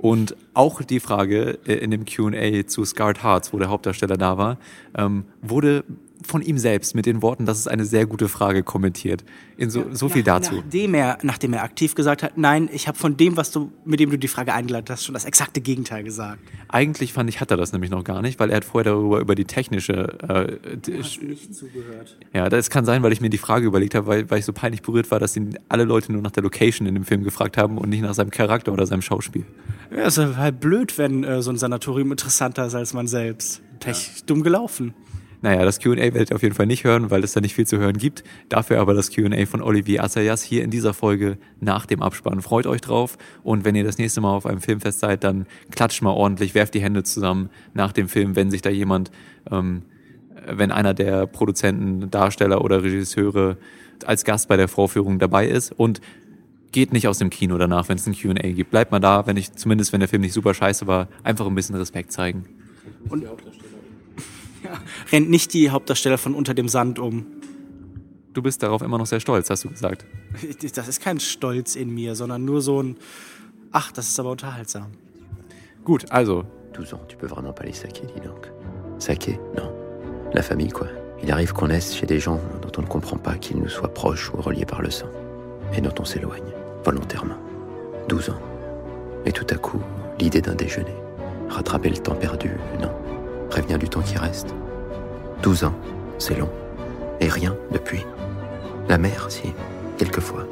Und auch die Frage äh, in dem QA zu Scarred Hearts, wo der Hauptdarsteller da war, ähm, wurde von ihm selbst mit den Worten, das ist eine sehr gute Frage, kommentiert. In so, so viel dazu. Nachdem er, nachdem er aktiv gesagt hat, nein, ich habe von dem, was du, mit dem du die Frage eingeleitet hast, schon das exakte Gegenteil gesagt. Eigentlich fand ich, hat er das nämlich noch gar nicht, weil er hat vorher darüber über die technische. Äh, du hast nicht zugehört. Ja, das kann sein, weil ich mir die Frage überlegt habe, weil, weil ich so peinlich berührt war, dass ihn alle Leute nur nach der Location in dem Film gefragt haben und nicht nach seinem Charakter oder seinem Schauspiel. Ja, ist halt blöd, wenn äh, so ein Sanatorium interessanter ist als man selbst. Pech, ja. dumm gelaufen. Naja, das QA werdet ihr auf jeden Fall nicht hören, weil es da nicht viel zu hören gibt. Dafür aber das QA von Olivier Assayas hier in dieser Folge nach dem Abspann. Freut euch drauf und wenn ihr das nächste Mal auf einem Filmfest seid, dann klatscht mal ordentlich, werft die Hände zusammen nach dem Film, wenn sich da jemand, ähm, wenn einer der Produzenten, Darsteller oder Regisseure als Gast bei der Vorführung dabei ist und geht nicht aus dem Kino danach, wenn es ein QA gibt. Bleibt mal da, wenn ich, zumindest wenn der Film nicht super scheiße war, einfach ein bisschen Respekt zeigen. Und rennt nicht die Hauptdarsteller von Unter dem Sand um. Du bist darauf immer noch sehr stolz, hast du gesagt. Das ist kein Stolz in mir, sondern nur so ein Ach, das ist aber unterhaltsam. Gut, also. 12 ans, tu peux vraiment pas les saquer, dis donc. Saquer Non. La famille, quoi. Il arrive qu'on naisse chez des gens dont on ne comprend pas qu'ils nous soient proches ou reliés par le sang. Et dont on s'éloigne, volontairement. 12 ans. Et tout à coup, l'idée d'un déjeuner. Rattraper le temps perdu, non. Prévenir du temps qui reste. 12 ans, c'est long. Et rien depuis. La mère, si, quelquefois.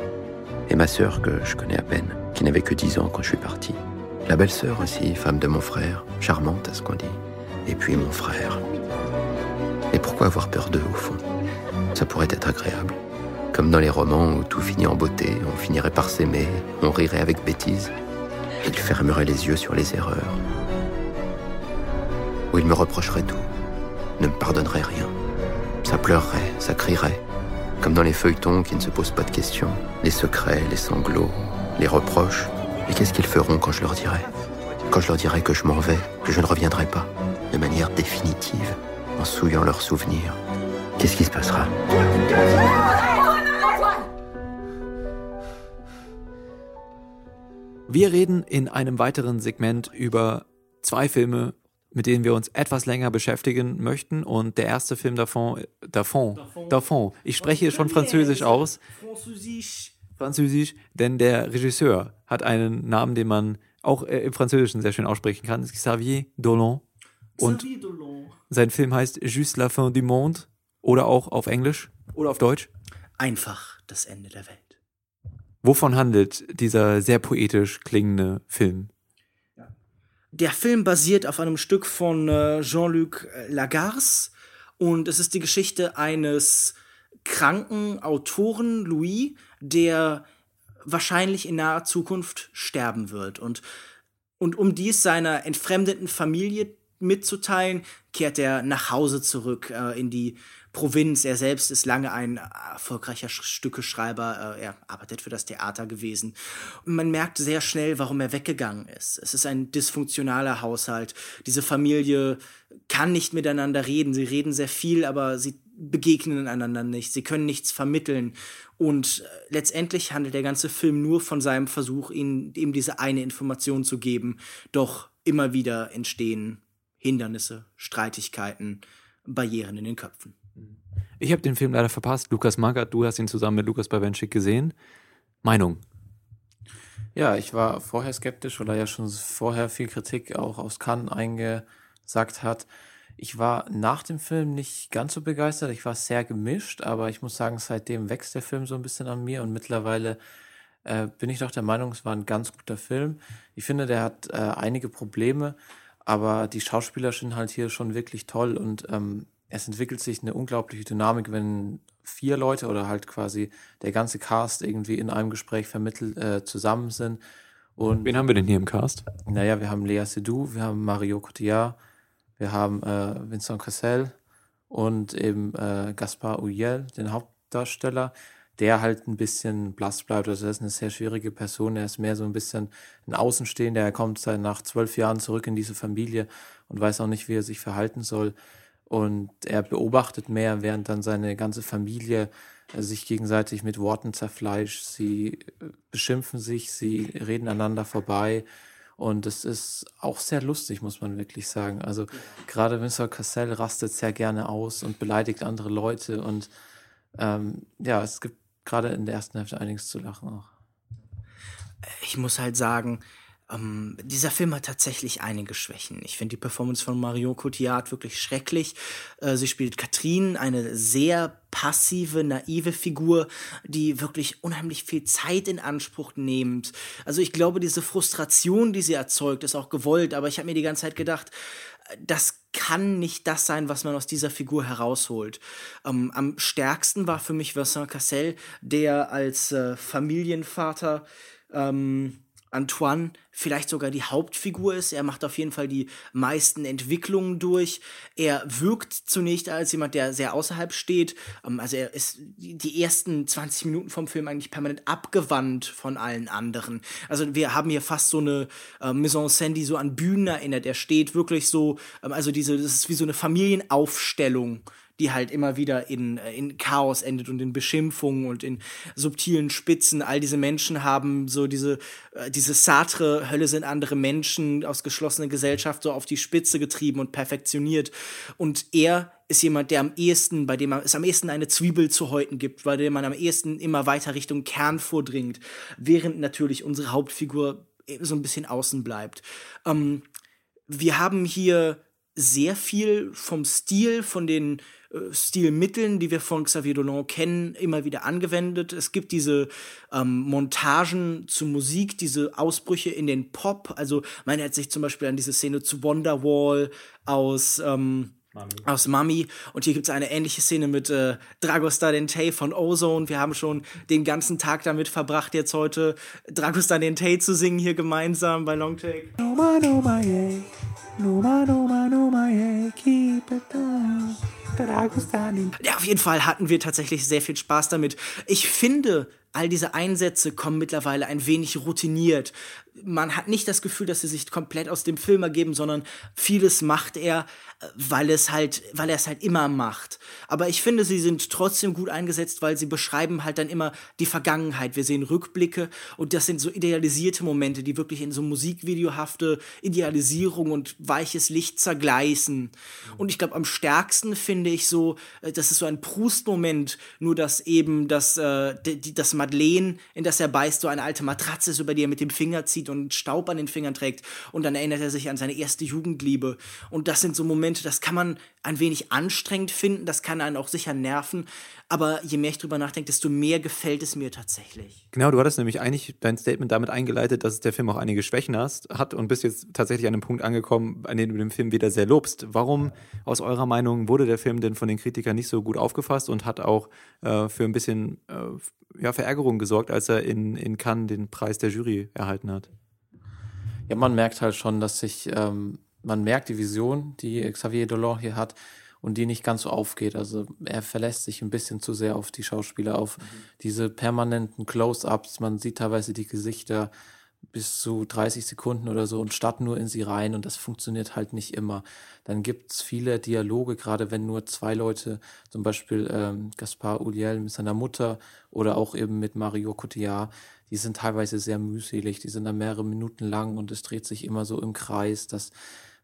Et ma sœur, que je connais à peine, qui n'avait que 10 ans quand je suis parti. La belle-sœur aussi, femme de mon frère, charmante à ce qu'on dit. Et puis mon frère. Et pourquoi avoir peur d'eux, au fond? Ça pourrait être agréable. Comme dans les romans où tout finit en beauté, on finirait par s'aimer, on rirait avec bêtise. Il fermerait les yeux sur les erreurs, où il me reprocherait tout, ne me pardonnerait rien. Ça pleurerait, ça crierait, comme dans les feuilletons qui ne se posent pas de questions, les secrets, les sanglots, les reproches. Et qu'est-ce qu'ils feront quand je leur dirai? Quand je leur dirai que je m'en vais, que je ne reviendrai pas, de manière définitive, en souillant leurs souvenirs. Qu'est-ce qui se passera? Wir reden in einem weiteren Segment über zwei Filme mit denen wir uns etwas länger beschäftigen möchten. Und der erste Film davon, davon, davon. Ich spreche schon Französisch aus. Französisch, denn der Regisseur hat einen Namen, den man auch äh, im Französischen sehr schön aussprechen kann. Xavier Dolan. Und sein Film heißt Juste la fin du monde oder auch auf Englisch oder auf Deutsch. Einfach das Ende der Welt. Wovon handelt dieser sehr poetisch klingende Film? Der Film basiert auf einem Stück von äh, Jean-Luc Lagarce und es ist die Geschichte eines kranken Autoren, Louis, der wahrscheinlich in naher Zukunft sterben wird. Und, und um dies seiner entfremdeten Familie mitzuteilen, kehrt er nach Hause zurück äh, in die Provinz. Er selbst ist lange ein erfolgreicher Stückeschreiber. Äh, er arbeitet für das Theater gewesen. Und man merkt sehr schnell, warum er weggegangen ist. Es ist ein dysfunktionaler Haushalt. Diese Familie kann nicht miteinander reden. Sie reden sehr viel, aber sie begegnen einander nicht. Sie können nichts vermitteln. Und äh, letztendlich handelt der ganze Film nur von seinem Versuch, ihnen ihm diese eine Information zu geben. Doch immer wieder entstehen Hindernisse, Streitigkeiten, Barrieren in den Köpfen. Ich habe den Film leider verpasst. Lukas Magath, du hast ihn zusammen mit Lukas Bawenschik gesehen. Meinung? Ja, ich war vorher skeptisch, weil er ja schon vorher viel Kritik auch aus Cannes eingesagt hat. Ich war nach dem Film nicht ganz so begeistert. Ich war sehr gemischt, aber ich muss sagen, seitdem wächst der Film so ein bisschen an mir und mittlerweile äh, bin ich doch der Meinung, es war ein ganz guter Film. Ich finde, der hat äh, einige Probleme, aber die Schauspieler sind halt hier schon wirklich toll und ähm, es entwickelt sich eine unglaubliche Dynamik, wenn vier Leute oder halt quasi der ganze Cast irgendwie in einem Gespräch vermittelt äh, zusammen sind. Und Wen haben wir denn hier im Cast? Naja, wir haben Lea Seydoux, wir haben Mario Cotillard, wir haben äh, Vincent Cassel und eben äh, Gaspar Uyel, den Hauptdarsteller, der halt ein bisschen blass bleibt. Also er ist eine sehr schwierige Person. Er ist mehr so ein bisschen ein Außenstehender. Er kommt seit nach zwölf Jahren zurück in diese Familie und weiß auch nicht, wie er sich verhalten soll. Und er beobachtet mehr, während dann seine ganze Familie äh, sich gegenseitig mit Worten zerfleischt. Sie äh, beschimpfen sich, sie reden aneinander vorbei. Und es ist auch sehr lustig, muss man wirklich sagen. Also gerade Vincent Cassel rastet sehr gerne aus und beleidigt andere Leute. Und ähm, ja, es gibt gerade in der ersten Hälfte einiges zu lachen auch. Ich muss halt sagen, ähm, dieser Film hat tatsächlich einige Schwächen. Ich finde die Performance von Marion Cotillard wirklich schrecklich. Äh, sie spielt Katrin, eine sehr passive, naive Figur, die wirklich unheimlich viel Zeit in Anspruch nimmt. Also ich glaube, diese Frustration, die sie erzeugt, ist auch gewollt, aber ich habe mir die ganze Zeit gedacht, das kann nicht das sein, was man aus dieser Figur herausholt. Ähm, am stärksten war für mich Vincent Cassel, der als äh, Familienvater ähm, Antoine vielleicht sogar die Hauptfigur ist. Er macht auf jeden Fall die meisten Entwicklungen durch. Er wirkt zunächst als jemand, der sehr außerhalb steht. Ähm, also er ist die ersten 20 Minuten vom Film eigentlich permanent abgewandt von allen anderen. Also wir haben hier fast so eine äh, en scène, die so an Bühnen erinnert. Er steht wirklich so, ähm, also diese, das ist wie so eine Familienaufstellung die halt immer wieder in, äh, in Chaos endet und in Beschimpfungen und in subtilen Spitzen. All diese Menschen haben so diese, äh, diese Sartre, Hölle sind andere Menschen aus geschlossener Gesellschaft so auf die Spitze getrieben und perfektioniert. Und er ist jemand, der am ehesten, bei dem es am ehesten eine Zwiebel zu häuten gibt, bei dem man am ehesten immer weiter Richtung Kern vordringt, während natürlich unsere Hauptfigur so ein bisschen außen bleibt. Ähm, wir haben hier sehr viel vom Stil, von den äh, Stilmitteln, die wir von Xavier Dolan kennen, immer wieder angewendet. Es gibt diese ähm, Montagen zu Musik, diese Ausbrüche in den Pop. Also man erinnert sich zum Beispiel an diese Szene zu Wonderwall aus ähm, Mami. aus Mami. Und hier gibt es eine ähnliche Szene mit äh, Dragostar Dente von Ozone. Wir haben schon den ganzen Tag damit verbracht, jetzt heute Dragostar Dente zu singen hier gemeinsam bei Longtake. Noma, noma, yeah. Noma, noma, noma, yeah. Keep it down. Ja, auf jeden Fall hatten wir tatsächlich sehr viel Spaß damit. Ich finde, all diese Einsätze kommen mittlerweile ein wenig routiniert. Man hat nicht das Gefühl, dass sie sich komplett aus dem Film ergeben, sondern vieles macht er, weil es halt, weil er es halt immer macht. Aber ich finde, sie sind trotzdem gut eingesetzt, weil sie beschreiben halt dann immer die Vergangenheit. Wir sehen Rückblicke und das sind so idealisierte Momente, die wirklich in so musikvideohafte Idealisierung und weiches Licht zergleißen. Und ich glaube, am stärksten finde ich so, äh, das ist so ein Proust-Moment, nur dass eben das, äh, die, das Madeleine, in das er beißt, so eine alte Matratze ist, über die er mit dem Finger zieht und Staub an den Fingern trägt. Und dann erinnert er sich an seine erste Jugendliebe. Und das sind so Momente, Momente, das kann man ein wenig anstrengend finden, das kann einen auch sicher nerven, aber je mehr ich drüber nachdenke, desto mehr gefällt es mir tatsächlich. Genau, du hattest nämlich eigentlich dein Statement damit eingeleitet, dass der Film auch einige Schwächen hast, hat und bist jetzt tatsächlich an einem Punkt angekommen, an dem du den Film wieder sehr lobst. Warum, aus eurer Meinung, wurde der Film denn von den Kritikern nicht so gut aufgefasst und hat auch äh, für ein bisschen äh, ja, Verärgerung gesorgt, als er in, in Cannes den Preis der Jury erhalten hat? Ja, man merkt halt schon, dass sich ähm, man merkt die Vision, die Xavier Dolan hier hat und die nicht ganz so aufgeht. Also er verlässt sich ein bisschen zu sehr auf die Schauspieler, auf mhm. diese permanenten Close-ups. Man sieht teilweise die Gesichter bis zu 30 Sekunden oder so und starrt nur in sie rein und das funktioniert halt nicht immer. Dann gibt es viele Dialoge, gerade wenn nur zwei Leute, zum Beispiel ähm, Gaspar Uliel mit seiner Mutter oder auch eben mit Mario Cotillard, die sind teilweise sehr mühselig, die sind dann mehrere Minuten lang und es dreht sich immer so im Kreis. Das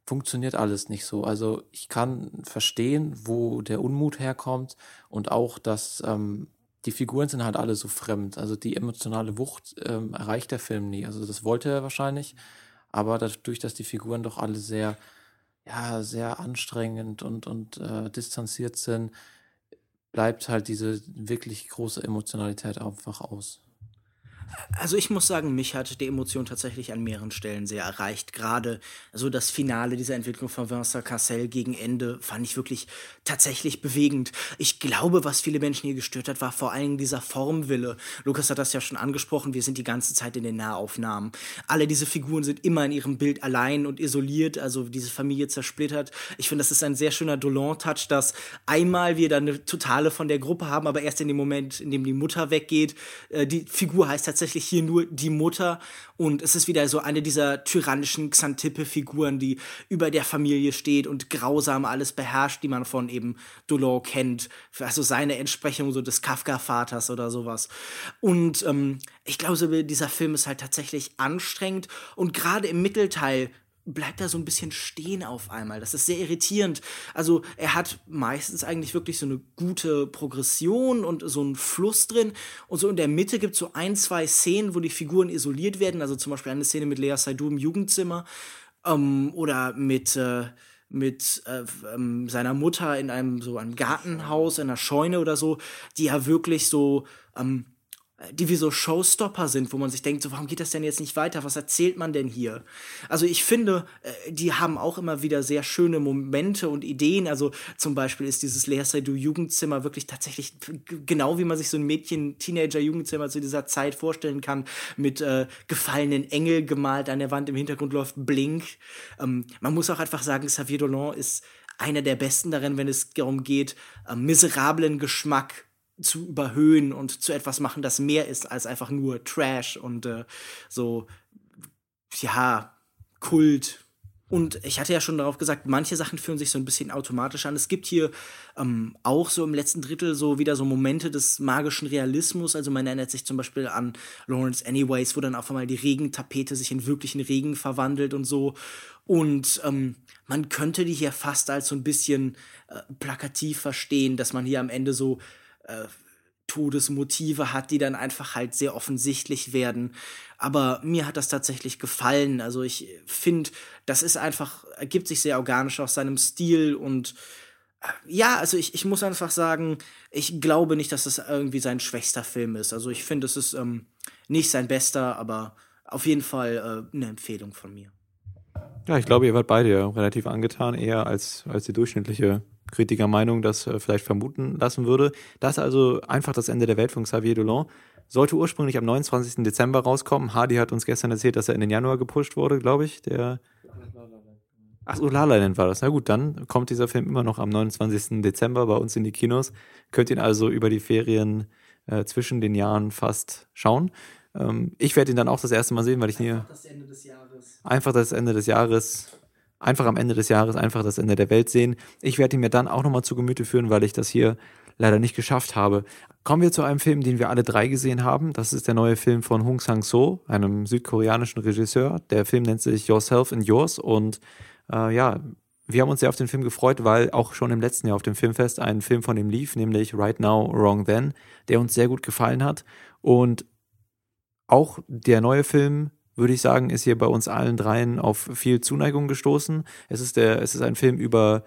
funktioniert alles nicht so. Also ich kann verstehen, wo der Unmut herkommt und auch, dass ähm, die Figuren sind halt alle so fremd. Also die emotionale Wucht ähm, erreicht der Film nie. Also das wollte er wahrscheinlich, aber dadurch, dass die Figuren doch alle sehr, ja, sehr anstrengend und, und äh, distanziert sind, bleibt halt diese wirklich große Emotionalität einfach aus. Also ich muss sagen, mich hat die Emotion tatsächlich an mehreren Stellen sehr erreicht. Gerade so das Finale dieser Entwicklung von Vincent Cassel gegen Ende fand ich wirklich tatsächlich bewegend. Ich glaube, was viele Menschen hier gestört hat, war vor allem dieser Formwille. Lukas hat das ja schon angesprochen, wir sind die ganze Zeit in den Nahaufnahmen. Alle diese Figuren sind immer in ihrem Bild allein und isoliert, also diese Familie zersplittert. Ich finde, das ist ein sehr schöner Dolan-Touch, dass einmal wir dann eine totale von der Gruppe haben, aber erst in dem Moment, in dem die Mutter weggeht. Äh, die Figur heißt tatsächlich tatsächlich hier nur die Mutter und es ist wieder so eine dieser tyrannischen Xantippe-Figuren, die über der Familie steht und grausam alles beherrscht, die man von eben Dolor kennt. Also seine Entsprechung so des Kafka-Vaters oder sowas. Und ähm, ich glaube, dieser Film ist halt tatsächlich anstrengend und gerade im Mittelteil bleibt er so ein bisschen stehen auf einmal. Das ist sehr irritierend. Also er hat meistens eigentlich wirklich so eine gute Progression und so einen Fluss drin. Und so in der Mitte gibt es so ein, zwei Szenen, wo die Figuren isoliert werden. Also zum Beispiel eine Szene mit Lea Seydoux im Jugendzimmer ähm, oder mit äh, mit äh, ähm, seiner Mutter in einem so einem Gartenhaus, in einer Scheune oder so, die ja wirklich so ähm, die wie so Showstopper sind, wo man sich denkt, so, warum geht das denn jetzt nicht weiter? Was erzählt man denn hier? Also ich finde, äh, die haben auch immer wieder sehr schöne Momente und Ideen. Also zum Beispiel ist dieses Lea Seydoux Jugendzimmer wirklich tatsächlich genau wie man sich so ein Mädchen, Teenager-Jugendzimmer zu dieser Zeit vorstellen kann, mit äh, gefallenen Engel gemalt an der Wand, im Hintergrund läuft Blink. Ähm, man muss auch einfach sagen, Xavier Dolan ist einer der besten darin, wenn es darum geht, äh, miserablen Geschmack zu überhöhen und zu etwas machen, das mehr ist als einfach nur Trash und äh, so, ja, Kult. Und ich hatte ja schon darauf gesagt, manche Sachen fühlen sich so ein bisschen automatisch an. Es gibt hier ähm, auch so im letzten Drittel so wieder so Momente des magischen Realismus. Also man erinnert sich zum Beispiel an Lawrence Anyways, wo dann auf einmal die Regentapete sich in wirklichen Regen verwandelt und so. Und ähm, man könnte die hier fast als so ein bisschen äh, plakativ verstehen, dass man hier am Ende so äh, Todesmotive hat, die dann einfach halt sehr offensichtlich werden. Aber mir hat das tatsächlich gefallen. Also ich finde, das ist einfach, ergibt sich sehr organisch aus seinem Stil und äh, ja, also ich, ich muss einfach sagen, ich glaube nicht, dass das irgendwie sein schwächster Film ist. Also ich finde, es ist ähm, nicht sein bester, aber auf jeden Fall äh, eine Empfehlung von mir. Ja, ich glaube, ihr wart beide relativ angetan, eher als, als die durchschnittliche Kritikermeinung das äh, vielleicht vermuten lassen würde. Das ist also einfach das Ende der Welt von Xavier Dolan. Sollte ursprünglich am 29. Dezember rauskommen. Hardy hat uns gestern erzählt, dass er in den Januar gepusht wurde, glaube ich. Der Ach so, La La Land war das. Na gut, dann kommt dieser Film immer noch am 29. Dezember bei uns in die Kinos. Könnt ihn also über die Ferien äh, zwischen den Jahren fast schauen. Ähm, ich werde ihn dann auch das erste Mal sehen, weil ich nie. Einfach das Ende des Jahres. Einfach das Ende des Jahres einfach am Ende des Jahres einfach das Ende der Welt sehen. Ich werde ihn mir dann auch nochmal zu Gemüte führen, weil ich das hier leider nicht geschafft habe. Kommen wir zu einem Film, den wir alle drei gesehen haben. Das ist der neue Film von Hong Sang-so, einem südkoreanischen Regisseur. Der Film nennt sich Yourself and Yours und äh, ja, wir haben uns sehr auf den Film gefreut, weil auch schon im letzten Jahr auf dem Filmfest ein Film von ihm lief, nämlich Right Now, Wrong Then, der uns sehr gut gefallen hat. Und auch der neue Film würde ich sagen, ist hier bei uns allen dreien auf viel Zuneigung gestoßen. Es ist der, es ist ein Film über,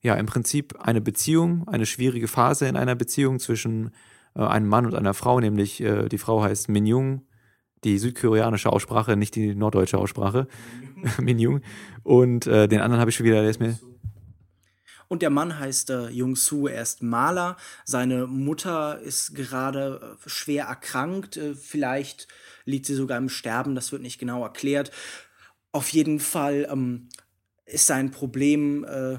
ja, im Prinzip eine Beziehung, eine schwierige Phase in einer Beziehung zwischen äh, einem Mann und einer Frau, nämlich äh, die Frau heißt Min Jung, die südkoreanische Aussprache, nicht die norddeutsche Aussprache, Min Jung. Und äh, den anderen habe ich schon wieder, der ist mir. Und der Mann heißt äh, Jung Soo, er ist Maler. Seine Mutter ist gerade äh, schwer erkrankt. Äh, vielleicht liegt sie sogar im Sterben, das wird nicht genau erklärt. Auf jeden Fall ähm, ist sein Problem äh,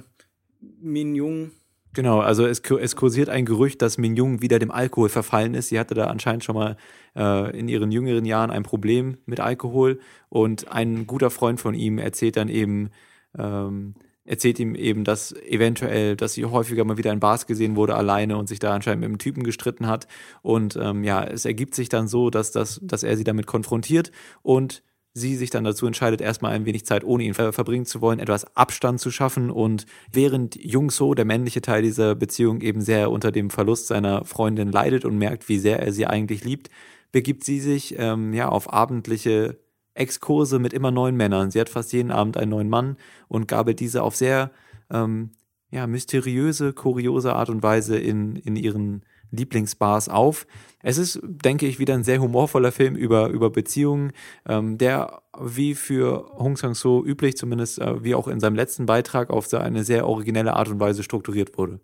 Min Jung. Genau, also es, es kursiert ein Gerücht, dass Min Jung wieder dem Alkohol verfallen ist. Sie hatte da anscheinend schon mal äh, in ihren jüngeren Jahren ein Problem mit Alkohol und ein guter Freund von ihm erzählt dann eben, ähm, erzählt ihm eben, dass eventuell, dass sie häufiger mal wieder in Bars gesehen wurde alleine und sich da anscheinend mit einem Typen gestritten hat. Und ähm, ja, es ergibt sich dann so, dass, das, dass er sie damit konfrontiert und sie sich dann dazu entscheidet, erstmal ein wenig Zeit ohne ihn ver verbringen zu wollen, etwas Abstand zu schaffen. Und während Jung So, der männliche Teil dieser Beziehung, eben sehr unter dem Verlust seiner Freundin leidet und merkt, wie sehr er sie eigentlich liebt, begibt sie sich ähm, ja auf abendliche Exkurse mit immer neuen Männern. Sie hat fast jeden Abend einen neuen Mann und gabelt diese auf sehr ähm, ja, mysteriöse, kuriose Art und Weise in, in ihren Lieblingsbars auf. Es ist, denke ich, wieder ein sehr humorvoller Film über, über Beziehungen, ähm, der wie für Hong Sang-so üblich, zumindest äh, wie auch in seinem letzten Beitrag, auf eine sehr originelle Art und Weise strukturiert wurde.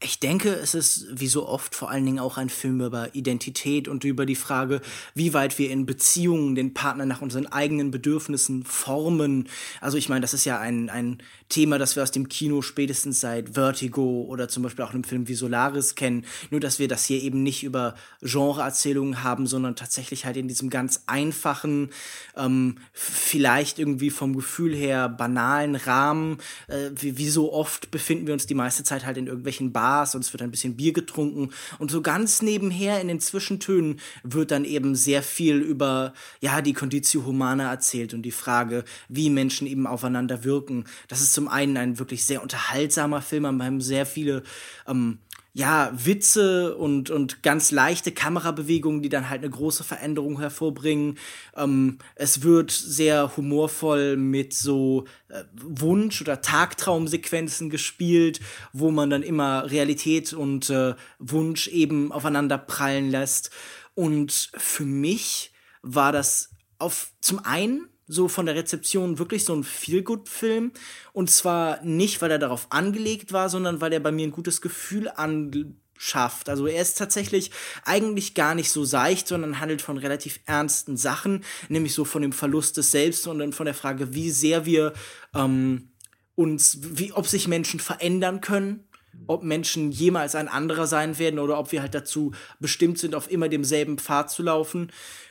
Ich denke, es ist wie so oft vor allen Dingen auch ein Film über Identität und über die Frage, wie weit wir in Beziehungen den Partner nach unseren eigenen Bedürfnissen formen. Also ich meine, das ist ja ein, ein Thema, das wir aus dem Kino spätestens seit Vertigo oder zum Beispiel auch einem Film wie Solaris kennen. Nur, dass wir das hier eben nicht über Genreerzählungen haben, sondern tatsächlich halt in diesem ganz einfachen, ähm, vielleicht irgendwie vom Gefühl her banalen Rahmen. Äh, wie, wie so oft befinden wir uns die meiste Zeit halt in irgendwelchen Bars Bars und es wird ein bisschen Bier getrunken und so ganz nebenher in den Zwischentönen wird dann eben sehr viel über ja die Conditio Humana erzählt und die Frage, wie Menschen eben aufeinander wirken. Das ist zum einen ein wirklich sehr unterhaltsamer Film, wir haben sehr viele ähm, ja, Witze und, und ganz leichte Kamerabewegungen, die dann halt eine große Veränderung hervorbringen. Ähm, es wird sehr humorvoll mit so äh, Wunsch- oder Tagtraumsequenzen gespielt, wo man dann immer Realität und äh, Wunsch eben aufeinander prallen lässt. Und für mich war das auf zum einen so von der Rezeption wirklich so ein Feel-Good-Film. Und zwar nicht, weil er darauf angelegt war, sondern weil er bei mir ein gutes Gefühl anschafft. Also er ist tatsächlich eigentlich gar nicht so seicht, sondern handelt von relativ ernsten Sachen, nämlich so von dem Verlust des Selbst und dann von der Frage, wie sehr wir ähm, uns, wie, ob sich Menschen verändern können ob Menschen jemals ein anderer sein werden oder ob wir halt dazu bestimmt sind, auf immer demselben Pfad zu laufen.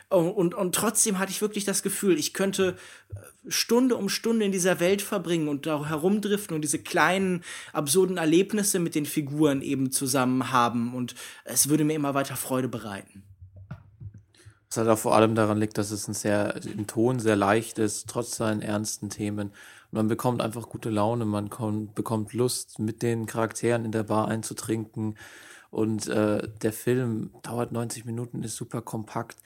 Und, und trotzdem hatte ich wirklich das Gefühl, ich könnte äh, Stunde um Stunde in dieser Welt verbringen und da herumdriften und diese kleinen, absurden Erlebnisse mit den Figuren eben zusammen haben. Und es würde mir immer weiter Freude bereiten. Was halt auch vor allem daran liegt, dass es ein sehr, im Ton sehr leicht ist, trotz seinen ernsten Themen. Man bekommt einfach gute Laune, man kommt, bekommt Lust, mit den Charakteren in der Bar einzutrinken. Und äh, der Film dauert 90 Minuten, ist super kompakt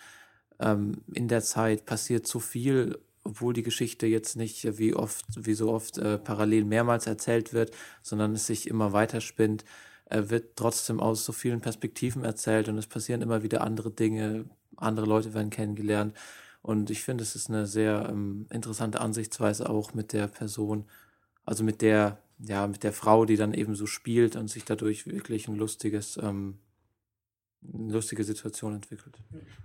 ähm, in der Zeit passiert so viel, obwohl die Geschichte jetzt nicht wie oft, wie so oft äh, parallel mehrmals erzählt wird, sondern es sich immer weiter spinnt, äh, wird trotzdem aus so vielen Perspektiven erzählt und es passieren immer wieder andere Dinge, andere Leute werden kennengelernt. Und ich finde, es ist eine sehr ähm, interessante Ansichtsweise auch mit der Person, also mit der, ja, mit der Frau, die dann eben so spielt und sich dadurch wirklich ein lustiges ähm, eine lustige Situation entwickelt.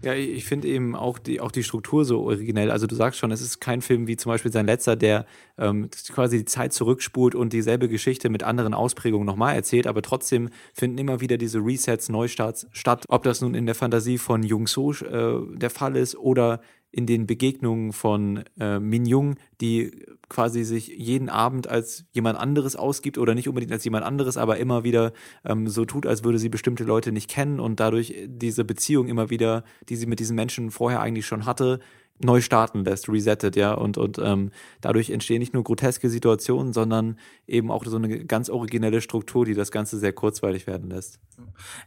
Ja, ich finde eben auch die, auch die Struktur so originell. Also du sagst schon, es ist kein Film wie zum Beispiel sein letzter, der ähm, quasi die Zeit zurückspult und dieselbe Geschichte mit anderen Ausprägungen nochmal erzählt, aber trotzdem finden immer wieder diese Resets, Neustarts statt. Ob das nun in der Fantasie von Jung So äh, der Fall ist oder in den Begegnungen von äh, Min Jung, die quasi sich jeden Abend als jemand anderes ausgibt oder nicht unbedingt als jemand anderes, aber immer wieder ähm, so tut, als würde sie bestimmte Leute nicht kennen und dadurch diese Beziehung immer wieder, die sie mit diesen Menschen vorher eigentlich schon hatte, neu starten lässt, resettet, ja. Und, und ähm, dadurch entstehen nicht nur groteske Situationen, sondern eben auch so eine ganz originelle Struktur, die das Ganze sehr kurzweilig werden lässt.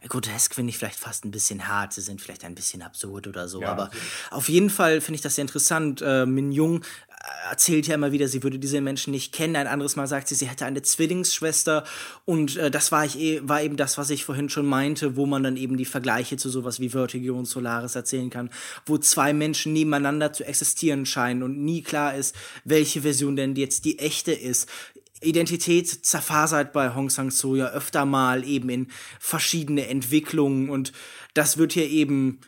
Grotesk finde ich vielleicht fast ein bisschen hart, sie sind vielleicht ein bisschen absurd oder so, ja, aber auf jeden Fall finde ich das sehr interessant. Äh, Min Jung erzählt ja immer wieder, sie würde diese Menschen nicht kennen. Ein anderes Mal sagt sie, sie hätte eine Zwillingsschwester. Und äh, das war, ich, eh, war eben das, was ich vorhin schon meinte, wo man dann eben die Vergleiche zu sowas wie Vertigo und Solaris erzählen kann, wo zwei Menschen nebeneinander zu existieren scheinen und nie klar ist, welche Version denn jetzt die echte ist. Identität zerfasert bei Hong Sang-soo ja öfter mal eben in verschiedene Entwicklungen und das wird hier eben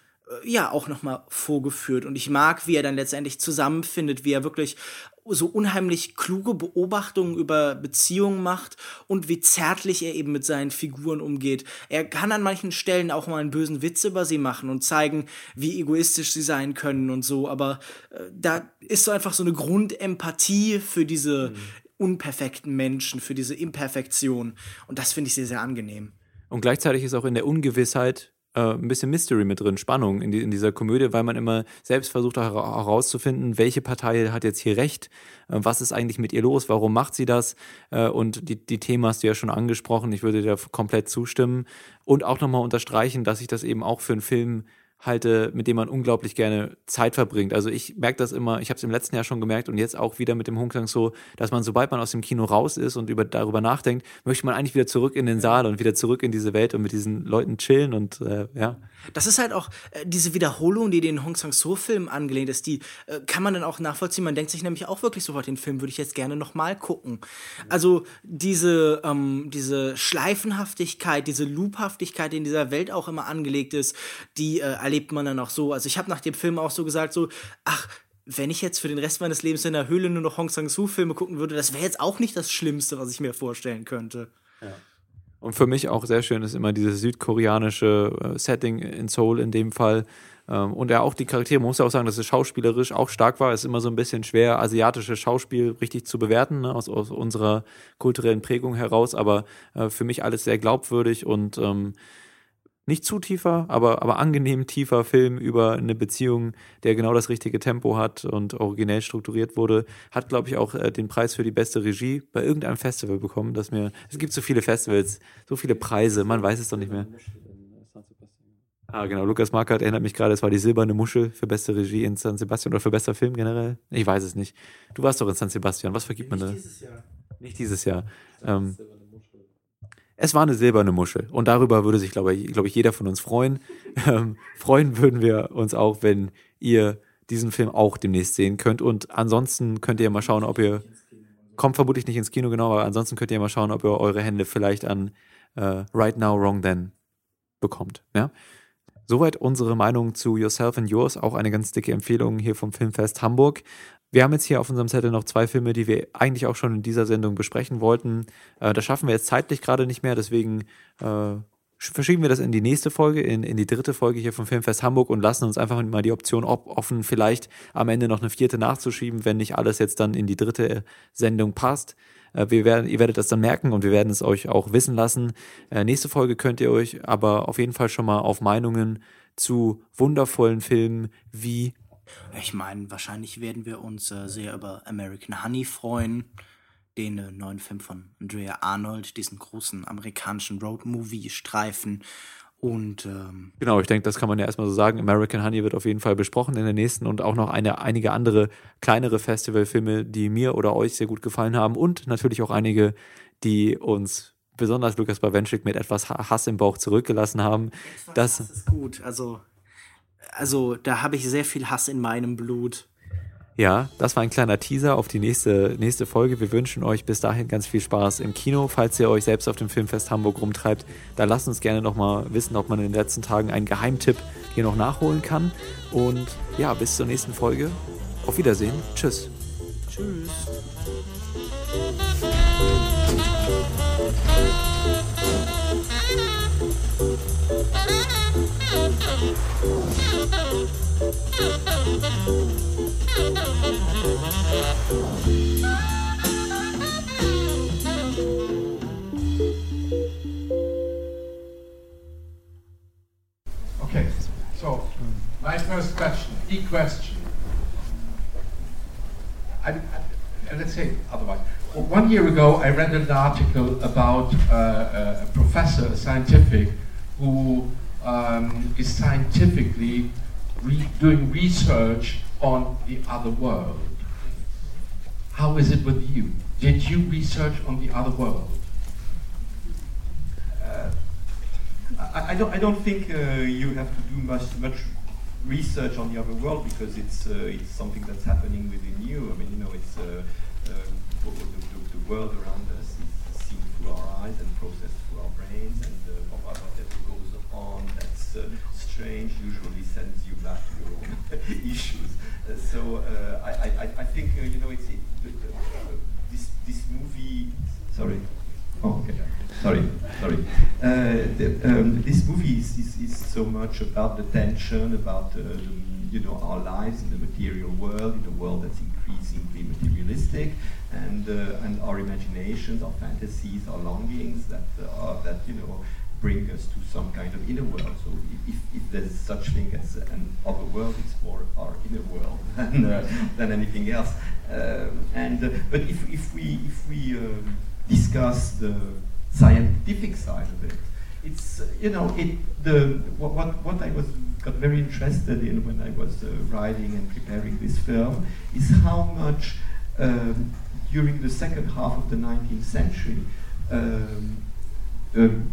ja auch nochmal vorgeführt. Und ich mag, wie er dann letztendlich zusammenfindet, wie er wirklich so unheimlich kluge Beobachtungen über Beziehungen macht und wie zärtlich er eben mit seinen Figuren umgeht. Er kann an manchen Stellen auch mal einen bösen Witz über sie machen und zeigen, wie egoistisch sie sein können und so, aber äh, da ist so einfach so eine Grundempathie für diese mhm. unperfekten Menschen, für diese Imperfektion und das finde ich sehr, sehr angenehm. Und gleichzeitig ist auch in der Ungewissheit äh, ein bisschen Mystery mit drin, Spannung in, die, in, dieser Komödie, weil man immer selbst versucht herauszufinden, welche Partei hat jetzt hier recht, äh, was ist eigentlich mit ihr los, warum macht sie das? Äh, und die, die Themen hast du ja schon angesprochen, ich würde dir komplett zustimmen. Und auch nochmal unterstreichen, dass ich das eben auch für einen Film halte, mit dem man unglaublich gerne Zeit verbringt. Also ich merke das immer, ich habe es im letzten Jahr schon gemerkt und jetzt auch wieder mit dem Hongkong so, dass man, sobald man aus dem Kino raus ist und über, darüber nachdenkt, möchte man eigentlich wieder zurück in den Saal und wieder zurück in diese Welt und mit diesen Leuten chillen und äh, ja. Das ist halt auch äh, diese Wiederholung, die den Hong Sang-so-Film angelehnt ist, die äh, kann man dann auch nachvollziehen. Man denkt sich nämlich auch wirklich sofort, den Film würde ich jetzt gerne nochmal gucken. Also diese, ähm, diese Schleifenhaftigkeit, diese Loophaftigkeit, die in dieser Welt auch immer angelegt ist, die äh, erlebt man dann auch so. Also ich habe nach dem Film auch so gesagt, so, ach, wenn ich jetzt für den Rest meines Lebens in der Höhle nur noch Hong Sang-soo-Filme gucken würde, das wäre jetzt auch nicht das Schlimmste, was ich mir vorstellen könnte. Ja. Und für mich auch sehr schön ist immer dieses südkoreanische äh, Setting in Seoul in dem Fall. Ähm, und ja, auch die Charaktere, man muss ja auch sagen, dass es schauspielerisch auch stark war. Es ist immer so ein bisschen schwer, asiatisches Schauspiel richtig zu bewerten, ne, aus, aus unserer kulturellen Prägung heraus. Aber äh, für mich alles sehr glaubwürdig und ähm, nicht zu tiefer, aber, aber angenehm tiefer Film über eine Beziehung, der genau das richtige Tempo hat und originell strukturiert wurde, hat, glaube ich, auch äh, den Preis für die beste Regie bei irgendeinem Festival bekommen, dass mir, es gibt so viele Festivals, so viele Preise, man weiß es doch nicht mehr. Ah, genau, Lukas Markert erinnert mich gerade, es war die silberne Muschel für beste Regie in San Sebastian oder für bester Film generell. Ich weiß es nicht. Du warst doch in San Sebastian, was vergibt man da? Nicht dieses Jahr. Nicht dieses Jahr. Ähm, es war eine silberne Muschel. Und darüber würde sich, glaube ich, glaube ich, jeder von uns freuen. Ähm, freuen würden wir uns auch, wenn ihr diesen Film auch demnächst sehen könnt. Und ansonsten könnt ihr mal schauen, ob ihr. Kommt vermutlich nicht ins Kino, genau, aber ansonsten könnt ihr mal schauen, ob ihr eure Hände vielleicht an äh, Right Now, Wrong Then bekommt. Ja? Soweit unsere Meinung zu Yourself and Yours. Auch eine ganz dicke Empfehlung hier vom Filmfest Hamburg. Wir haben jetzt hier auf unserem Zettel noch zwei Filme, die wir eigentlich auch schon in dieser Sendung besprechen wollten. Äh, das schaffen wir jetzt zeitlich gerade nicht mehr, deswegen äh, verschieben wir das in die nächste Folge, in, in die dritte Folge hier vom Filmfest Hamburg und lassen uns einfach mal die Option offen, vielleicht am Ende noch eine vierte nachzuschieben, wenn nicht alles jetzt dann in die dritte Sendung passt. Äh, wir werden, ihr werdet das dann merken und wir werden es euch auch wissen lassen. Äh, nächste Folge könnt ihr euch aber auf jeden Fall schon mal auf Meinungen zu wundervollen Filmen wie ich meine, wahrscheinlich werden wir uns äh, sehr über American Honey freuen, den äh, neuen Film von Andrea Arnold, diesen großen amerikanischen Road-Movie-Streifen. Und ähm, genau, ich denke, das kann man ja erstmal so sagen. American Honey wird auf jeden Fall besprochen in der nächsten und auch noch eine, einige andere kleinere Festivalfilme, die mir oder euch sehr gut gefallen haben und natürlich auch einige, die uns besonders Lukas Bawenschik mit etwas Hass im Bauch zurückgelassen haben. Das Hass ist gut, also also da habe ich sehr viel Hass in meinem Blut. Ja, das war ein kleiner Teaser auf die nächste, nächste Folge. Wir wünschen euch bis dahin ganz viel Spaß im Kino. Falls ihr euch selbst auf dem Filmfest Hamburg rumtreibt, dann lasst uns gerne nochmal wissen, ob man in den letzten Tagen einen Geheimtipp hier noch nachholen kann. Und ja, bis zur nächsten Folge. Auf Wiedersehen. Tschüss. Tschüss. Okay, so my first question, the question. I, I, let's say otherwise. One year ago, I read an article about uh, a professor, a scientific, who um, is scientifically re doing research on the other world. How is it with you? Did you research on the other world? Uh, I, I, don't. I don't think uh, you have to do much much research on the other world because it's uh, it's something that's happening within you. I mean, you know, it's uh, um, the, the, the, world around us is seen through our eyes and processed through our brains, and uh, whatever goes on that's uh, strange usually sends you back to your own issues. Uh, so uh, I, I, I think uh, you know it's it, this this movie. Sorry. Oh, okay. Sorry, sorry. Uh, the, um, this movie is, is, is so much about the tension, about the, you know our lives in the material world, in a world that's increasingly materialistic, and and our imaginations, our fantasies, our longings that are that you know bring us to some kind of inner world. So if, if there's such thing as an other world, it's more our inner world than, uh, than anything else. Um, and uh, but if, if we if we um, discuss the scientific side of it, it's you know it the what, what what I was got very interested in when I was uh, writing and preparing this film is how much um, during the second half of the 19th century. Um, um,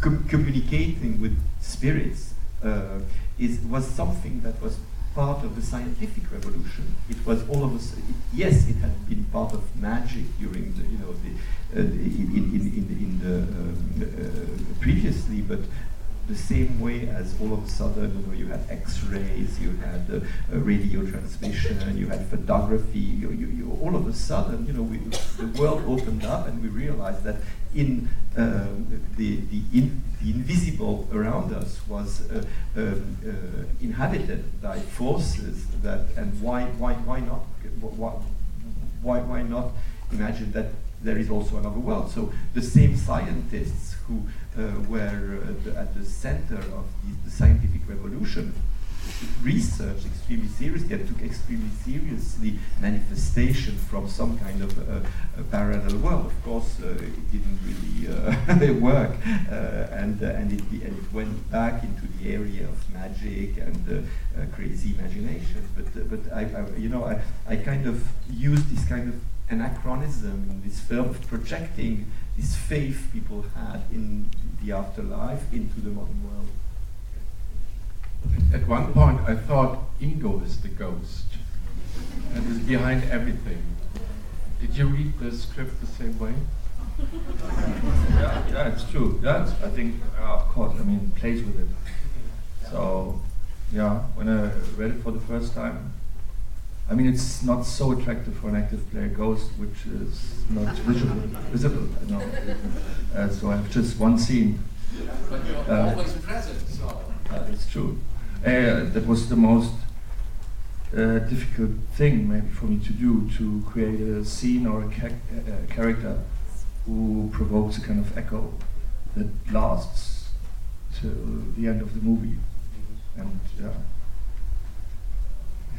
com- communicating with spirits uh, is was something that was part of the scientific revolution. It was all of us. Yes, it had been part of magic during the you know the, uh, in, in, in, in the um, uh, previously, but the same way as all of a sudden, you know, you had X-rays, you had uh, uh, radio transmission, you had photography. You, you, you, all of a sudden, you know, we, the world opened up, and we realized that in um, the the, in, the invisible around us was uh, um, uh, inhabited by forces that, and why why why not why why, not imagine that there is also another world? So the same scientists who were uh, the, at the center of the, the, scientific revolution research extremely seriously and took extremely seriously manifestation from some kind of uh, parallel world. Of course, uh, it didn't really uh, work, uh, and and it and it went back into the area of magic and crazy imaginations. But but I, I, you know I I kind of used this kind of anachronism in this film projecting this faith people had in the afterlife into the modern world. At one point, I thought Ingo is the ghost and is behind everything. Did you read the script the same way? yeah, yeah, it's true. It's, I think, uh, of course, I mean, plays with it. So, yeah, when I read it for the first time, I mean, it's not so attractive for an active player Ghost, which is not visible. visible no. Uh, so I have just one scene. But you're uh, always present, so. Uh, it's true. Uh, that was the most uh, difficult thing, maybe, for me to do to create a scene or a, ca a character who provokes a kind of echo that lasts till the end of the movie. And yeah.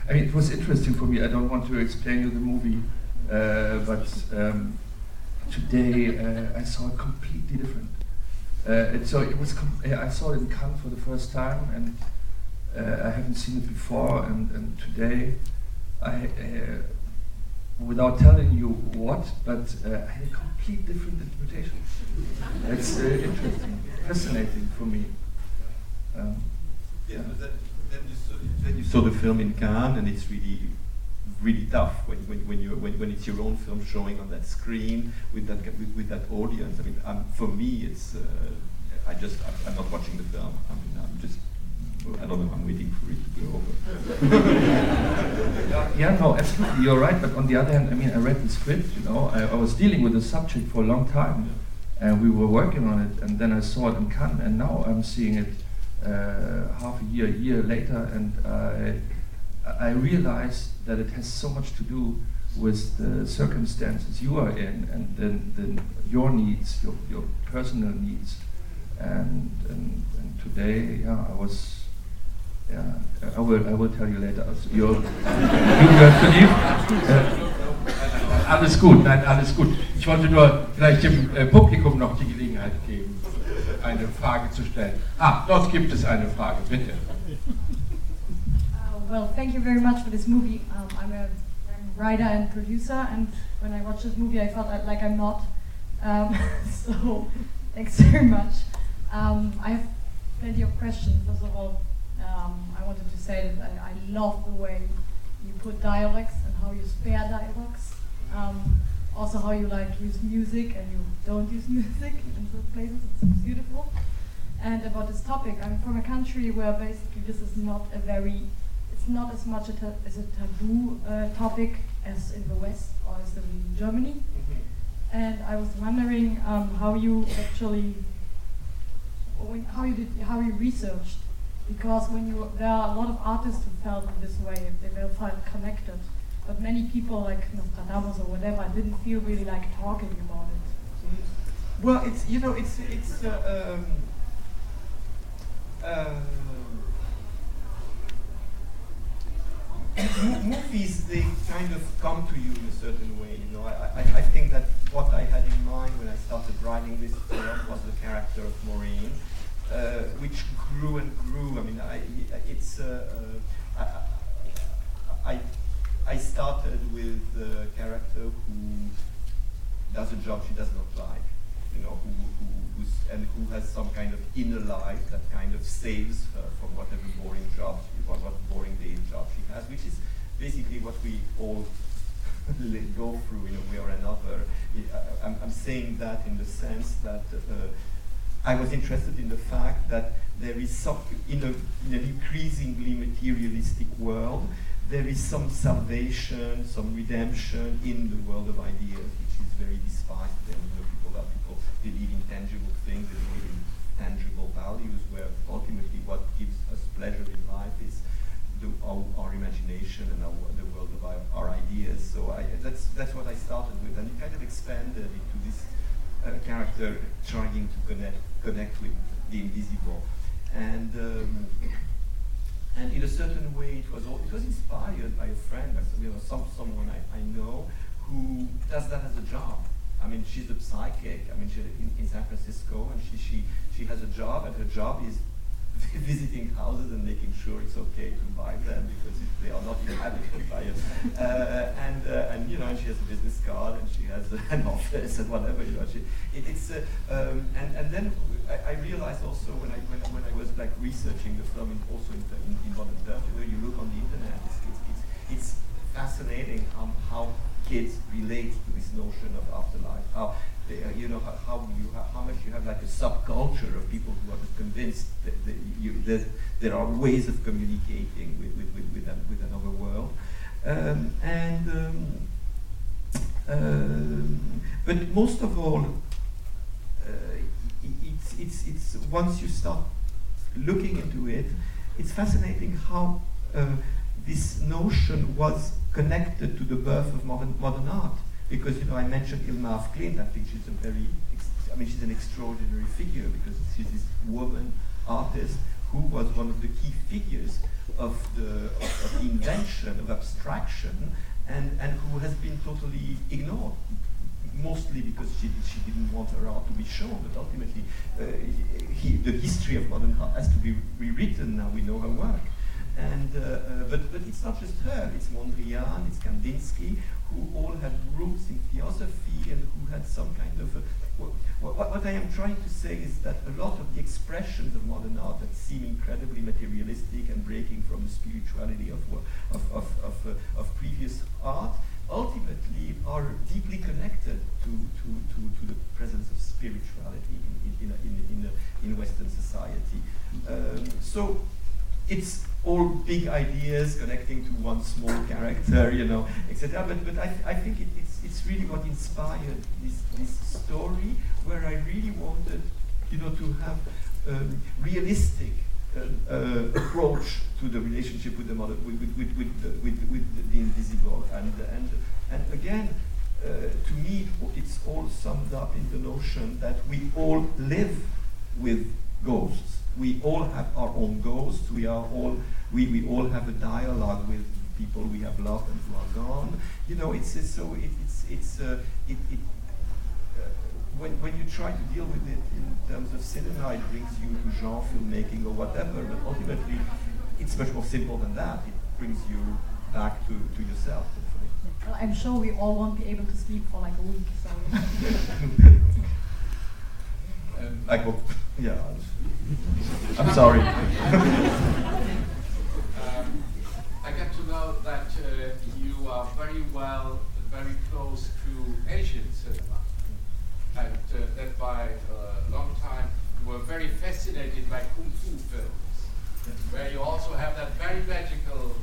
I mean, it was interesting for me. I don't want to explain you the movie, uh, but um, today uh, I saw it completely different. Uh, it, so it was. I saw it in Cannes for the first time, and uh, I haven't seen it before. And, and today, I, uh, without telling you what, but uh, I had a complete different interpretation. It's interesting, fascinating for me. Um, yeah then you saw the film in Cannes, and it's really really tough when, when, when, you when, when it's your own film showing on that screen with that with, with that audience. I mean, um, for me, it's uh, I just I'm, I'm, not watching the film. I mean, I'm just I don't know. I'm waiting for it to go over. yeah, yeah, no, absolutely, you're right. But on the other hand, I mean, I read the script. You know, I, I was dealing with the subject for a long time, and we were working on it. And then I saw it in Cannes, and now I'm seeing it half a year, a year later, and I, I realized that it has so much to do with the circumstances you are in and then, then your needs, your, your personal needs. And, and, and today, yeah, I was, yeah, I will, I will tell you later. Also, you're, you have to leave. Uh, alles gut, nein, alles gut. Ich wollte nur vielleicht dem äh, Publikum noch die Gelegenheit. Eine Frage zu stellen. Ah, dort gibt es eine Frage, bitte. Uh, well, thank you very much for this movie. Um, I'm a writer and producer, and when I watched this movie, I felt like I'm not. Um, so, thanks very much. Um, I have plenty of questions. First of all, um, I wanted to say that I, I, love the way you put dialects and how you spare dialogues. Also how you like use music and you don't use music in some places. It's beautiful. And about this topic, I'm from a country where basically this is not a very, it's not as much a ta- as a taboo uh, topic as in the West or as in Germany. And I was wondering um, how you actually, how you did, how you researched, because when you there are a lot of artists who felt this way, they felt connected, but many people like Nostradamus or whatever didn't feel really like talking about it. Well, it's you know it's it's uh, um, uh, movies they kind of come to you in a certain way. You know, I, I, I think that what I had in mind when I started writing this was the character of Maureen, uh, which grew and grew. I mean, I, it's uh, I, I I started with a character who does a job she does not like, you know, who, who and who has some kind of inner life that kind of saves her from whatever boring job, what, what boring day job she has, which is basically what we all go through in a way or another. I- I'm, I'm saying that in the sense that uh, I was interested in the fact that there is some, in, a, in an increasingly materialistic world, there is some salvation, some redemption in the world of ideas, which is very despised. You know, people that people believe in tangible things, they believe in tangible values, where ultimately what gives us pleasure in life is the, our, our imagination and our, the world of our, our ideas. So I, that's that's what I started with, and it kind of expanded into this uh, character trying to connect connect with the invisible, and. Um, and in a certain way, it was all, it was inspired by a friend, you know, some someone I, I know who does that as a job. I mean, she's a psychic. I mean, she's in, in San Francisco, and she, she she has a job, and her job is visiting houses and making sure it's okay to buy them because they are not inhabited by it. Uh, and uh, and you know, and she has a business card, and she has an office and whatever. You know, she, it, it's uh, um, and and then I, I realized also when I when, when I was like researching the film, and also in, in, in modern terms, where you look on the internet, it's it's, it's, fascinating um, how kids relate to this notion of afterlife. How uh, you know how, you ha- how much you have like a subculture of people who are convinced that, that, you, that there are ways of communicating with with, with, with, an, with another world, um, and um, um, but most of all, uh, it's it's it's once you start looking into it, it's fascinating how uh, this notion was connected to the birth of modern, modern art. Because you know, I mentioned Ilma af Klint. I think she's a very, I mean, she's an extraordinary figure because she's this woman artist who was one of the key figures of the of, of invention of abstraction, and and who has been totally ignored mostly because she, she didn't want her art to be shown, but ultimately uh, he, the history of modern art has to be rewritten now we know her work. And, uh, uh, but, but it's not just her, it's Mondrian, it's Kandinsky, who all had roots in theosophy and who had some kind of. A, what, what, what I am trying to say is that a lot of the expressions of modern art that seem incredibly materialistic and breaking from the spirituality of, of, of, of, uh, of previous art ultimately are deeply connected to, to, to, to the presence of spirituality in, in, in, in, in Western society. Um, so it's all big ideas connecting to one small character, you know, etc. But, but I, I think it, it's, it's really what inspired this, this story where I really wanted, you know, to have um, realistic uh, uh, approach to the relationship with the mother, with, with, with, with, the, with, with the invisible. And, and, and again, uh, to me, it's all summed up in the notion that we all live with ghosts. We all have our own ghosts. We are all we, we all have a dialogue with people we have loved and who are gone. You know, it's, it's so it, it's it's uh, it, it uh, when when you try to deal with it in terms of cinema, it brings you to genre filmmaking or whatever. But ultimately, it's much more simple than that. It brings you back to, to yourself. Hopefully. Well, I'm sure we all won't be able to sleep for like a week, so. Um, I hope. Yeah. I'm sorry. Um, I get to know that uh, you are very well, very close to Asian cinema. And uh, that by a long time you were very fascinated by Kung Fu films, where you also have that very magical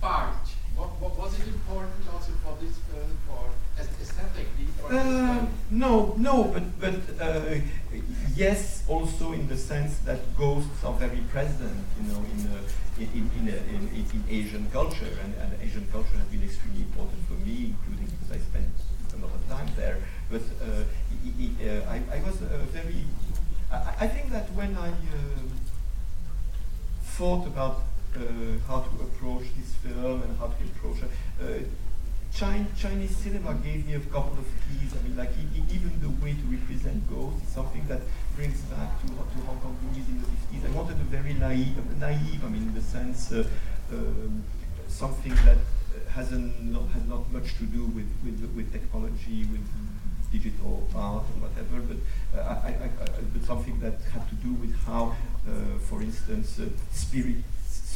part. What, what was it important also for this film, for aesthetically? Uh, no, no, but, but uh, yes, also in the sense that ghosts are very present, you know, in uh, in, in, in, in, Asian culture, and, and, Asian culture has been extremely important for me, including because I spent a lot of time there. But uh, uh, I, I, was very. I, I, think that when I thought about how to approach this film and how to approach Chinese cinema gave me a couple of keys. I mean, like even the way to represent ghosts is something that brings back to, to Hong Kong movies in the 50s. I wanted a very naive, naive I mean, in the sense, uh, um, something that hasn't not, has not much to do with, with, with technology, with digital art or whatever, but, uh, I, I, I, but something that had to do with how, uh, for instance, uh, spirit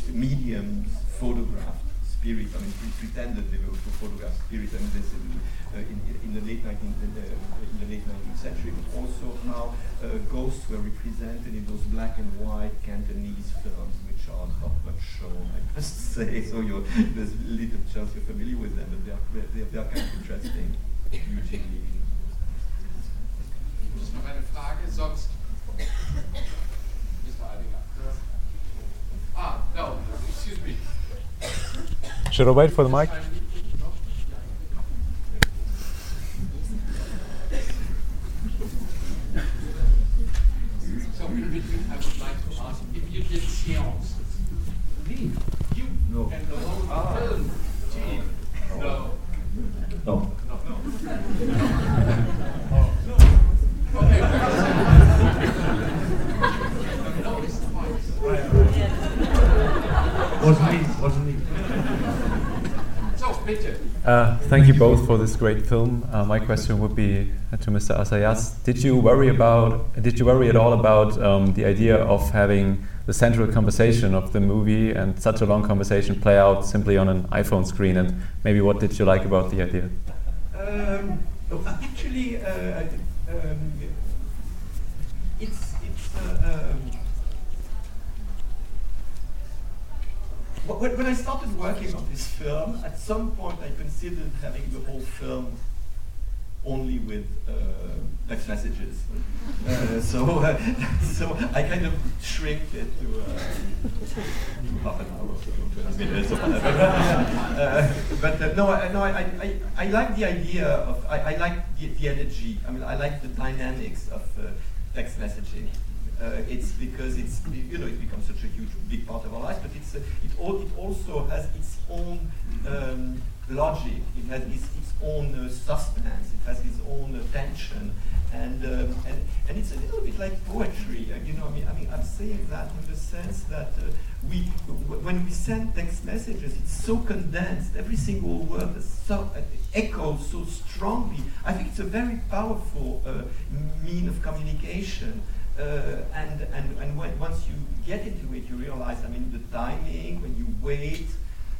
mediums photographed spirit, I mean, pretended they were to photograph spirit, I mean, this in, uh, in, in, the late 19th, in the, in the late 19th century, but also how uh, ghosts were represented in those black and white Cantonese films, which are not much shown, I must say. So you're, there's little chance you're familiar with them, but they are, they they are kind of interesting. Eugene. noch eine Frage, sonst. Ah, no, excuse me. Should I wait for the mic? So, I would like to ask if you did seances. You no. and the whole ah. film team. No. No. No. no. Okay. Wasn't me. Wasn't me. Uh, thank you both for this great film. Uh, my question would be to Mr. Assayas: Did you worry about? Did you worry at all about um, the idea of having the central conversation of the movie and such a long conversation play out simply on an iPhone screen? And maybe what did you like about the idea? Um, actually, uh, um, it's it's. Uh, um, when I started working on this film, at some point I considered having the whole film only with uh, text messages. Uh, so, uh, so I kind of uh, half an hour or 20 minutes. Uh, but uh, no, I, no, I, I, I like the idea of, I, I like the, the energy. I mean, I like the dynamics of text messaging uh, it's because it's you know it becomes such a huge big part of our lives, but it's uh, it all it also has its own um, logic. It has its, its own uh, suspense. It has its own uh, tension, and um, and and it's a little bit like poetry. Uh, you know, I mean, I mean, I'm saying that in the sense that uh, we when we send text messages, it's so condensed. Every single word is so echoes so strongly. I think it's a very powerful mean of communication. Uh, and and, and when, once you get into it, you realize, I mean, the timing, when you wait,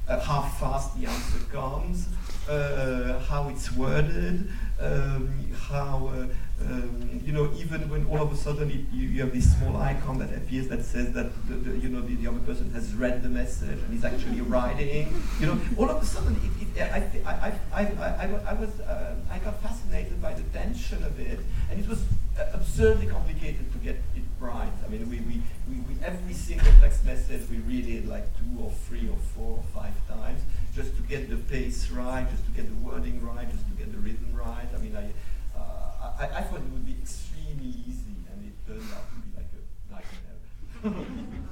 uh, how fast the answer comes, uh, how it's worded, um, how, uh, um, you know, even when all of a sudden it, you, you, have this small icon that appears that says that, the, the, you know, the, the, other person has read the message and is actually writing, you know, all of a sudden it, it, I, I, I, I, I, was, uh, I got fascinated by the tension of it, and it was absurdly complicated to get right. I mean, we, we, we, we, every single text message we read it like two or three or four or five times just to get the pace right, just to get the wording right, just to get the rhythm right. I mean, I, uh, I, I thought it would be extremely easy, and it turned out to be like a nightmare.